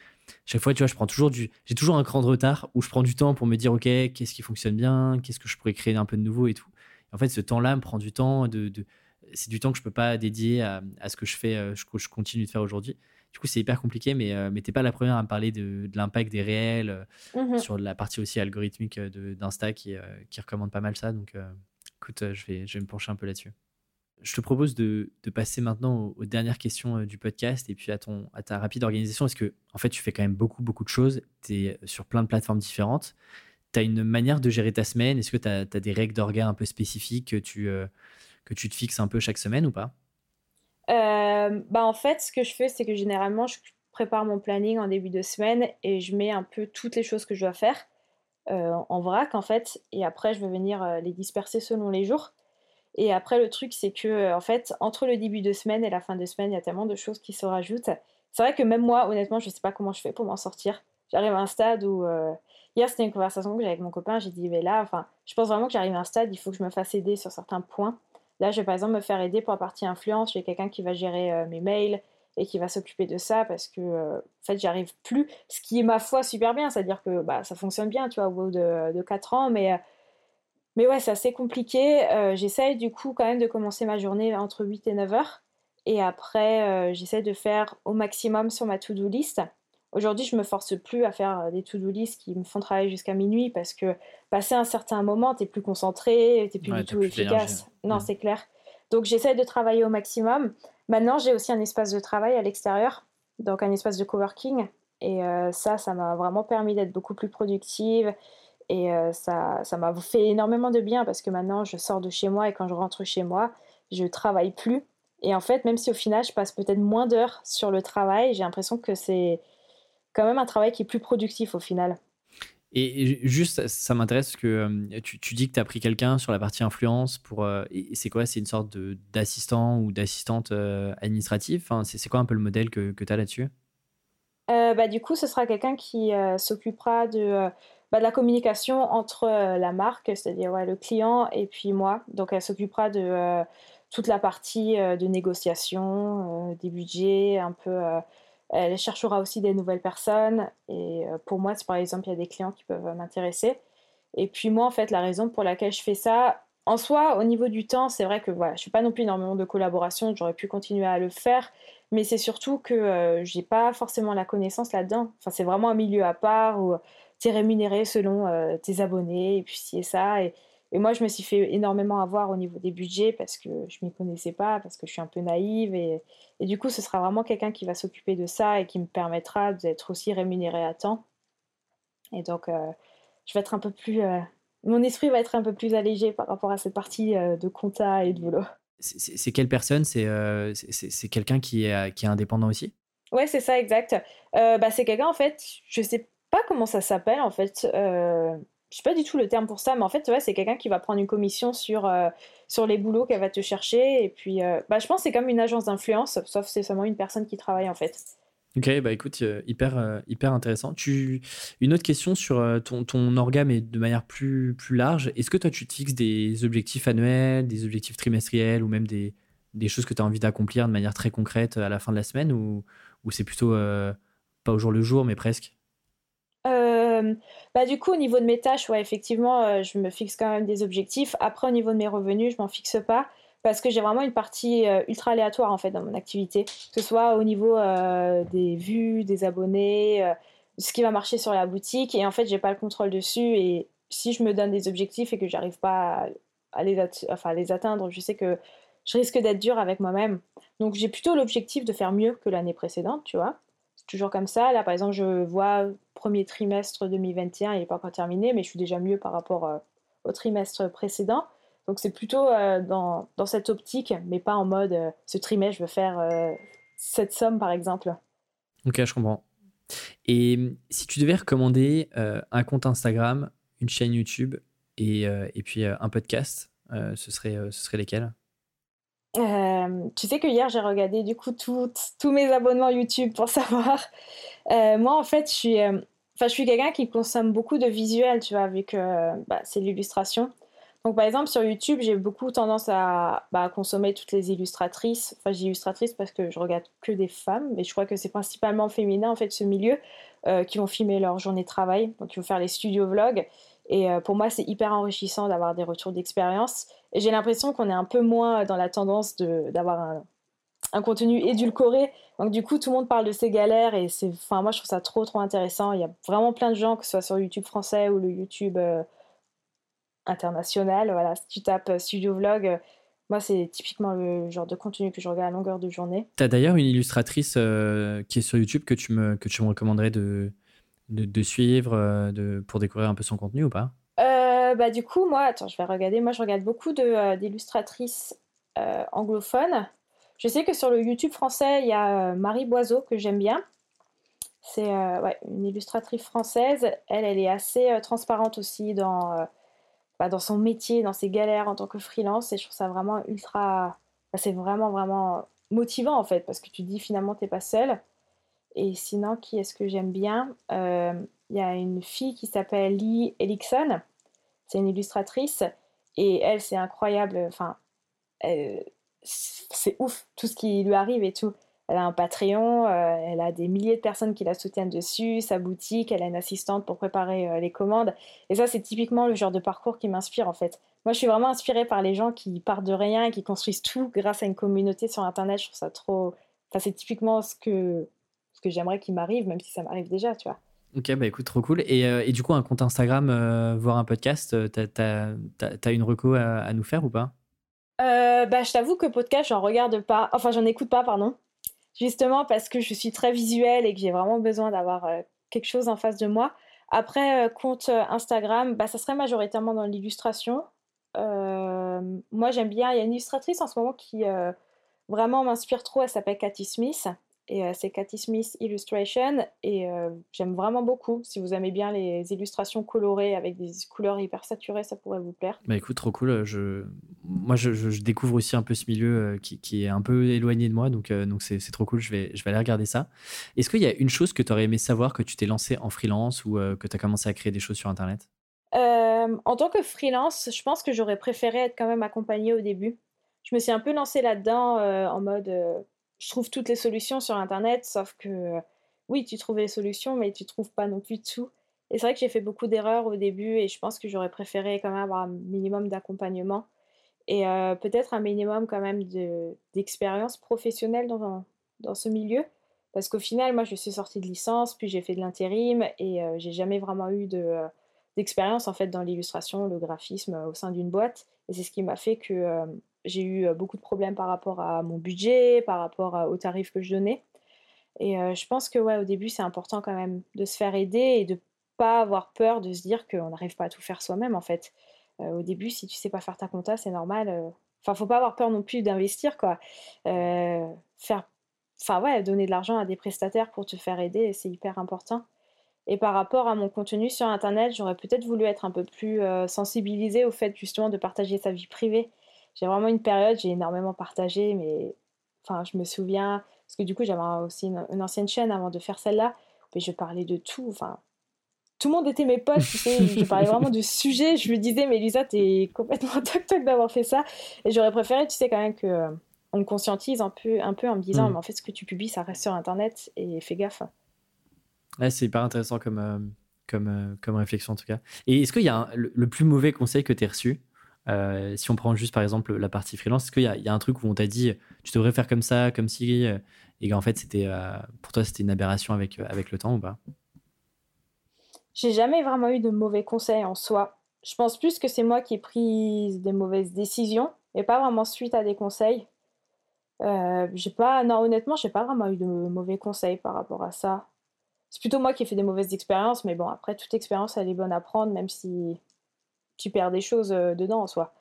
chaque fois, tu vois, je prends toujours du. J'ai toujours un cran de retard où je prends du temps pour me dire, OK, qu'est-ce qui fonctionne bien, qu'est-ce que je pourrais créer un peu de nouveau et tout. en fait, ce temps-là me prend du temps. De, de... C'est du temps que je peux pas dédier à, à ce que je fais, euh, je, je continue de faire aujourd'hui. Du coup, c'est hyper compliqué, mais, euh, mais t'es pas la première à me parler de, de l'impact des réels, euh, mmh sur la partie aussi algorithmique d'Insta qui, qui recommande pas mal ça. Donc, écoute, je vais, je vais me pencher un peu là-dessus. Je te propose de, passer maintenant aux, dernières questions euh, du podcast et puis à, ton, à ta rapide organisation. Parce que, en fait, tu fais quand même beaucoup, beaucoup de choses. Tu es sur plein de plateformes différentes. Tu as une manière de gérer ta semaine. Est-ce que tu as, des règles d'orga un peu spécifiques que tu, euh, que tu te fixes un peu chaque semaine ou pas? Euh, bah En fait, ce que je fais, c'est que généralement, je prépare mon planning en début de semaine et je mets un peu toutes les choses que je dois faire en vrac, en fait. Et après, je vais venir les disperser selon les jours. Et après, le truc, c'est que, euh, en fait, entre le début de semaine et la fin de semaine, il y a tellement de choses qui se rajoutent. C'est vrai que même moi, honnêtement, je ne sais pas comment je fais pour m'en sortir. J'arrive à un stade où. Euh, hier, c'était une conversation que j'avais avec mon copain. J'ai dit, mais là, enfin, je pense vraiment que j'arrive à un stade, il faut que je me fasse aider sur certains points. Là, je vais par exemple me faire aider pour la partie influence. J'ai quelqu'un qui va gérer euh, mes mails et qui va s'occuper de ça parce que, en fait, j'arrive plus. Ce qui est, ma foi, super bien. C'est-à-dire que bah, ça fonctionne bien, tu vois, au bout de, de 4 ans, mais mais ouais, c'est assez compliqué. Euh, j'essaye du coup quand même de commencer ma journée entre 8 et 9 heures. Et après, euh, j'essaie de faire au maximum sur ma to-do list. Aujourd'hui, je me force plus à faire euh, des to-do list qui me font travailler jusqu'à minuit parce que passer un certain moment, tu es plus concentré, tu plus du tout efficace. Non, mm. c'est clair. Donc j'essaie de travailler au maximum. Maintenant, j'ai aussi un espace de travail à l'extérieur, donc un espace de coworking. Et ça, ça m'a vraiment permis d'être beaucoup plus productive et euh, ça, ça m'a fait énormément de bien parce que maintenant, je sors de chez moi et quand je rentre chez moi, je travaille plus. Et en fait, même si au final, je passe peut-être moins d'heures sur le travail, j'ai l'impression que c'est quand même un travail qui est plus productif au final. Et juste, ça m'intéresse que euh, tu, tu, dis que tu as pris quelqu'un sur la partie influence pour. Euh, c'est quoi? C'est une sorte d'assistant ou d'assistante administrative? Enfin, C'est quoi un peu le modèle que, que tu as là-dessus bah, Du coup, ce sera quelqu'un qui s'occupera de bah, de la communication entre euh, la marque, c'est-à-dire ouais, le client, et puis moi. Donc elle s'occupera de euh, toute la partie euh, de négociation, des budgets, un peu. elle cherchera aussi des nouvelles personnes. Et pour moi, par exemple, il y a des clients qui peuvent m'intéresser. Et puis moi, en fait, la raison pour laquelle je fais ça, en soi, au niveau du temps, c'est vrai que voilà, je suis pas non plus énormément de collaboration, j'aurais pu continuer à le faire, mais c'est surtout que je j'ai pas forcément la connaissance là-dedans. Enfin, c'est vraiment un milieu à part où tu es rémunéré selon euh, tes abonnés, et puis ci et ça. Et, Et moi, je me suis fait énormément avoir au niveau des budgets parce que je m'y connaissais pas, parce que je suis un peu naïve. Et, et du coup, ce sera vraiment quelqu'un qui va s'occuper de ça et qui me permettra d'être aussi rémunéré à temps. Et donc, euh, je vais être un peu plus. Euh, mon esprit va être un peu plus allégé par rapport à cette partie de compta et de boulot. C'est quelle personne? C'est quelqu'un qui est, qui est indépendant aussi? Ouais, c'est ça, exact. bah, c'est quelqu'un, en fait, je sais pas comment ça s'appelle, en fait je sais pas du tout le terme pour ça, mais en fait, c'est quelqu'un qui va prendre une commission sur, euh, sur les boulots qu'elle va te chercher. Et puis, euh, bah, je pense que c'est comme une agence d'influence, sauf c'est seulement une personne qui travaille en fait. Ok, bah écoute, euh, hyper, hyper intéressant. Tu... Une autre question sur ton, ton organe et de manière plus, large. Est-ce que toi, tu te fixes des objectifs annuels, des objectifs trimestriels ou même des, choses que tu as envie d'accomplir de manière très concrète à la fin de la semaine ou c'est plutôt pas au jour le jour, mais presque? Euh, bah, du coup, au niveau de mes tâches, ouais, effectivement, euh, je me fixe quand même des objectifs. Après, au niveau de mes revenus, je m'en fixe pas parce que j'ai vraiment une partie euh, ultra aléatoire en fait dans mon activité, que ce soit au niveau des vues, des abonnés, ce qui va marcher sur la boutique. Et en fait, j'ai pas le contrôle dessus. Et si je me donne des objectifs et que j'arrive pas à, les atteindre, je sais que je risque d'être dur avec moi-même. Donc, j'ai plutôt l'objectif de faire mieux que l'année précédente, tu vois toujours comme ça. Là, par exemple, je vois premier trimestre 2021, il n'est pas encore terminé, mais je suis déjà mieux par rapport euh, au trimestre précédent. Donc c'est plutôt euh, dans, dans, cette optique, mais pas en mode euh, ce trimestre, je veux faire cette somme, par exemple. Ok, je comprends. Et si tu devais recommander un compte Instagram, une chaîne YouTube et, et puis un podcast, ce, serait, ce serait lesquels? Tu sais que hier j'ai regardé du coup tous mes abonnements YouTube pour savoir. Moi en fait je suis, enfin je suis quelqu'un qui consomme beaucoup de visuels, tu vois, vu que bah, c'est l'illustration. Donc par exemple sur YouTube j'ai beaucoup tendance à bah, consommer toutes les illustratrices. Enfin j'ai illustratrices parce que je regarde que des femmes, mais je crois que c'est principalement féminin en fait ce milieu qui vont filmer leur journée de travail, donc qui vont faire les studio vlogs. Et pour moi c'est hyper enrichissant d'avoir des retours d'expérience. Et j'ai l'impression qu'on est un peu moins dans la tendance d'avoir un, un, contenu édulcoré. Donc du coup, tout le monde parle de ses galères et c'est, enfin moi je trouve ça trop trop intéressant. Il y a vraiment plein de gens, que ce soit sur YouTube français ou le YouTube euh, international. Voilà, si tu tapes euh, Studio Vlog, euh, moi c'est typiquement le genre de contenu que je regarde à longueur de journée. Tu as d'ailleurs une illustratrice qui est sur YouTube que tu me, que tu me recommanderais de, de, de suivre de, pour découvrir un peu son contenu ou pas? Euh, bah, du coup, moi, attends, je vais regarder. Moi, je regarde beaucoup d'illustratrices euh, anglophones. Je sais que sur le YouTube français, il y a Marie Boiseau que j'aime bien. C'est ouais, une illustratrice française. Elle, elle est assez transparente aussi dans, bah, dans son métier, dans ses galères en tant que freelance. Et je trouve ça vraiment ultra. Bah, c'est vraiment, vraiment motivant en fait, parce que tu dis finalement, tu n'es pas seule. Et sinon, qui est-ce que j'aime bien? Il y a une fille qui s'appelle Lee Elixon c'est une illustratrice et elle, c'est incroyable. Enfin, c'est ouf tout ce qui lui arrive et tout. Elle a un Patreon, euh, elle a des milliers de personnes qui la soutiennent dessus, sa boutique, elle a une assistante pour préparer euh, les commandes. Et ça, c'est typiquement le genre de parcours qui m'inspire en fait. Moi, je suis vraiment inspirée par les gens qui partent de rien et qui construisent tout grâce à une communauté sur Internet. Je trouve ça trop. Enfin, c'est typiquement ce que, ce que j'aimerais qu'il m'arrive, même si ça m'arrive déjà, tu vois. Ok, bah écoute, trop cool. Et, euh, du coup, un compte Instagram, voir un podcast, t'as as, une reco à, nous faire ou pas? Bah, Je t'avoue que podcast, j'en regarde pas, enfin, j'en écoute pas, pardon. Justement parce que je suis très visuelle et que j'ai vraiment besoin d'avoir quelque chose en face de moi. Après, compte Instagram, bah, ça serait majoritairement dans l'illustration. moi, j'aime bien, il y a une illustratrice en ce moment qui vraiment m'inspire trop, elle s'appelle Cathy Smith. Et euh, c'est Cathy Smith Illustration. Et euh, j'aime vraiment beaucoup. Si vous aimez bien les illustrations colorées avec des couleurs hyper saturées, ça pourrait vous plaire. Bah écoute, trop cool. Je... Moi, je, découvre aussi un peu ce milieu euh, qui, qui, est un peu éloigné de moi. Donc donc c'est trop cool. Je vais, je vais aller regarder ça. Est-ce qu'il y a une chose que tu aurais aimé savoir que tu t'es lancé en freelance ou que tu as commencé à créer des choses sur Internet? En tant que freelance, je pense que j'aurais préféré être quand même accompagnée au début. Je me suis un peu lancée là-dedans en mode je trouve toutes les solutions sur Internet, sauf que oui, tu trouves les solutions, mais tu trouves pas non plus tout. Et c'est vrai que j'ai fait beaucoup d'erreurs au début et je pense que j'aurais préféré quand même avoir un minimum d'accompagnement et euh, peut-être un minimum quand même d'expérience professionnelle dans, dans ce milieu. Parce qu'au final, moi, je suis sortie de licence, puis j'ai fait de l'intérim et euh, j'ai jamais vraiment eu de, d'expérience en fait dans l'illustration, le graphisme au sein d'une boîte. Et c'est ce qui m'a fait que j'ai eu beaucoup de problèmes par rapport à mon budget, par rapport aux tarifs que je donnais. Et je pense que ouais, au début, c'est important quand même de se faire aider et de pas avoir peur de se dire qu'on n'arrive pas à tout faire soi-même en fait. au début, si tu sais pas faire ta compta, c'est normal. Enfin, faut pas avoir peur non plus d'investir quoi. faire, enfin ouais, donner de l'argent à des prestataires pour te faire aider, c'est hyper important. Et par rapport à mon contenu sur Internet, j'aurais peut-être voulu être un peu plus sensibilisée au fait justement de partager sa vie privée. J'ai vraiment une période, j'ai énormément partagé, mais enfin, je me souviens, parce que du coup, j'avais aussi une, ancienne chaîne avant de faire celle-là, mais je parlais de tout. Enfin, tout le monde était mes potes, tu sais, je parlais vraiment de sujets. Je me disais, mais Lisa, t'es complètement toc-toc d'avoir fait ça. Et j'aurais préféré, tu sais, quand même que on me conscientise un peu, un peu en me disant, mm. mais en fait, ce que tu publies, ça reste sur Internet et fais gaffe. Ouais, c'est hyper intéressant comme, euh, comme, euh, comme réflexion en tout cas. Et est-ce qu'il y a le, plus mauvais conseil que tu as reçu? Euh, Si on prend juste par exemple la partie freelance, est-ce qu'il y, a un truc où on t'a dit tu devrais faire comme ça, comme si, et qu'en fait c'était pour toi c'était une aberration avec, avec le temps ou pas? J'ai jamais vraiment eu de mauvais conseils en soi. Je pense plus que c'est moi qui ai pris des mauvaises décisions et pas vraiment suite à des conseils. j'ai pas, non, honnêtement, j'ai pas vraiment eu de mauvais conseils par rapport à ça c'est plutôt moi qui ai fait des mauvaises expériences, mais bon, après, toute expérience, elle est bonne à prendre, même si tu perds des choses euh, dedans en soi.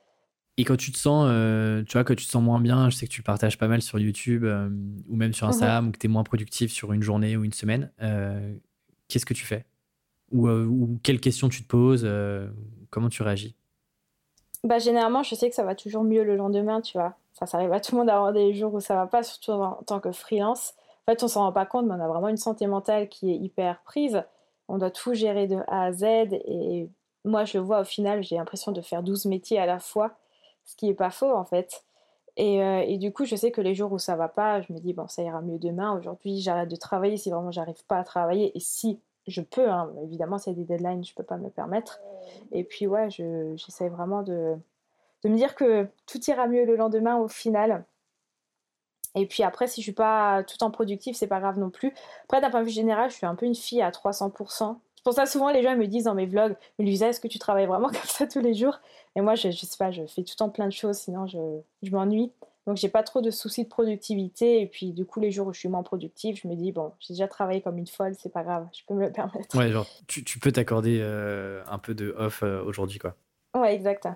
Et quand tu te sens, euh, tu vois, tu te sens moins bien, je sais que tu partages pas mal sur YouTube euh, ou même sur Instagram, mhm. ou que tu es moins productif sur une journée ou une semaine, qu'est-ce que tu fais? Ou, ou, quelles questions tu te poses Comment tu réagis? Bah, Généralement, je sais que ça va toujours mieux le lendemain, tu vois. Ça, ça arrive à tout le monde d'avoir des jours où ça va pas, surtout en tant que freelance. En fait, on s'en rend pas compte, mais on a vraiment une santé mentale qui est hyper prise. On doit tout gérer de A à Z. Et moi, je vois au final, j'ai l'impression de faire 12 métiers à la fois, ce qui est pas faux en fait. Et, euh, et, du coup, je sais que les jours où ça va pas, je me dis, bon, ça ira mieux demain. Aujourd'hui, j'arrête de travailler si vraiment j'arrive pas à travailler. Et si je peux, hein, évidemment, s'il y a des deadlines, je peux pas me permettre. Et puis, ouais, j'essaie vraiment de, de me dire que tout ira mieux le lendemain au final. Et puis après, si je suis pas tout en productif, c'est pas grave non plus. Après, d'un point de vue général, je suis un peu une fille à 300%. Pour ça souvent les gens me disent dans mes vlogs, mais Luisa, est-ce que tu travailles vraiment comme ça tous les jours? Et moi, je, je sais pas, je fais tout le temps plein de choses, sinon je, je m'ennuie. Donc j'ai pas trop de soucis de productivité. Et puis du coup, les jours où je suis moins productive, je me dis, bon, j'ai déjà travaillé comme une folle, c'est pas grave, je peux me le permettre. Ouais, genre, tu, tu peux t'accorder euh, un peu de off euh, aujourd'hui, quoi. Ouais, exact.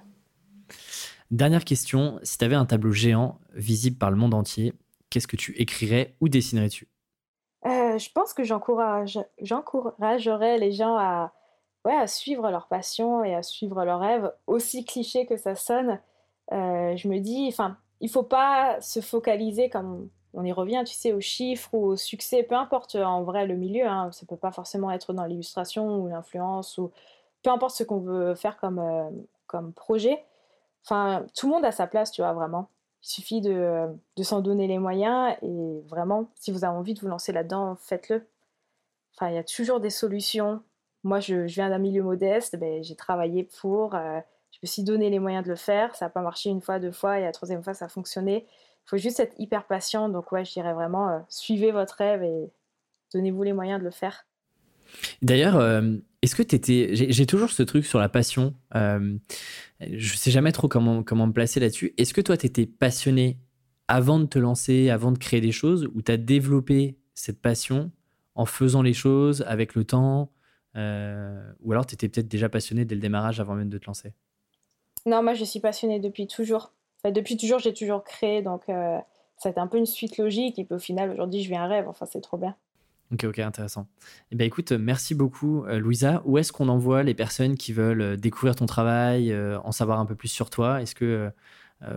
Dernière question, si tu avais un tableau géant visible par le monde entier, qu'est-ce que tu écrirais ou dessinerais-tu? Je pense que j'encourage, j'encouragerais les gens à, ouais, à suivre leur passion et à suivre leurs rêves, aussi cliché que ça sonne. Euh, je me dis, enfin, il faut pas se focaliser comme on y revient, tu sais, aux chiffres ou au succès, peu importe en vrai le milieu, hein, ça peut pas forcément être dans l'illustration ou l'influence ou peu importe ce qu'on veut faire comme, euh, comme projet. Enfin, tout le monde a sa place, tu vois, vraiment. Il suffit de, s'en donner les moyens et vraiment, si vous avez envie de vous lancer là-dedans, faites-le. Enfin, il y a toujours des solutions. Moi, je, je viens d'un milieu modeste, ben, j'ai travaillé pour, euh, je me suis donné les moyens de le faire. Ça n'a pas marché une fois, deux fois, et la troisième fois, ça a fonctionné. Il faut juste être hyper patient. Donc, ouais, je dirais vraiment, euh, suivez votre rêve et donnez-vous les moyens de le faire. D'ailleurs, euh, est-ce que tu étais. J'ai toujours ce truc sur la passion. Euh, je sais jamais trop comment, comment me placer là-dessus. Est-ce que toi, tu étais passionné avant de te lancer, avant de créer des choses, ou tu as développé cette passion en faisant les choses avec le temps euh, Ou alors tu étais peut-être déjà passionné dès le démarrage avant même de te lancer? Non, moi je suis passionné depuis toujours. depuis toujours, j'ai toujours créé, donc euh, un peu une suite logique. Et puis au final, aujourd'hui, je vis un rêve. Enfin, c'est trop bien. Ok, ok, intéressant. Eh bien, écoute, merci beaucoup, euh, Louisa. Où est-ce qu'on envoie les personnes qui veulent euh, découvrir ton travail, euh, en savoir un peu plus sur toi? Est-ce que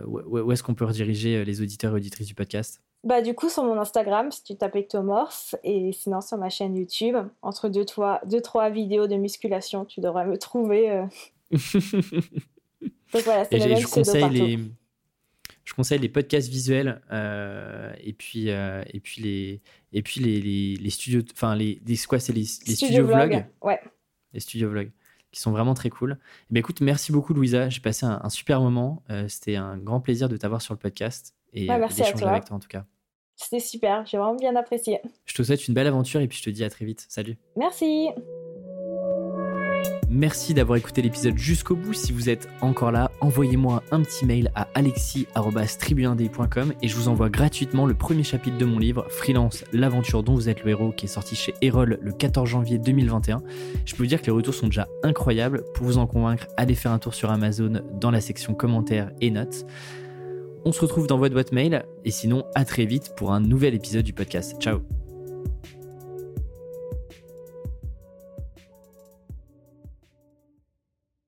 où est-ce qu'on peut rediriger les auditeurs et auditrices du podcast? Bah, du coup, sur mon Instagram, si tu tapes ectomorph, et sinon sur ma chaîne YouTube, entre deux, trois, deux trois vidéos de musculation, tu devrais me trouver. Donc voilà, c'est le même je conseille les je conseille les podcasts visuels euh, et puis euh, et puis les et puis les, les, studios enfin les, quoi c'est les, studios vlogs ouais les studios vlogs qui sont vraiment très cool. Eh ben, écoute, merci beaucoup Louisa, j'ai passé un, super moment. Euh, c'était un grand plaisir de t'avoir sur le podcast et d'échanger avec toi en tout cas. C'était super, j'ai vraiment bien apprécié. Je te souhaite une belle aventure et puis je te dis à très vite. Salut. Merci. Merci d'avoir écouté l'épisode jusqu'au bout. Si vous êtes encore là, envoyez-moi un petit mail à alexis.tribuindé.com et je vous envoie gratuitement le premier chapitre de mon livre Freelance, l'aventure dont vous êtes le héros qui est sorti chez Erol le 14 janvier 2021. Je peux vous dire que les retours sont déjà incroyables. Pour vous en convaincre, allez faire un tour sur Amazon dans la section commentaires et notes. On se retrouve dans votre boîte mail et sinon à très vite pour un nouvel épisode du podcast. Ciao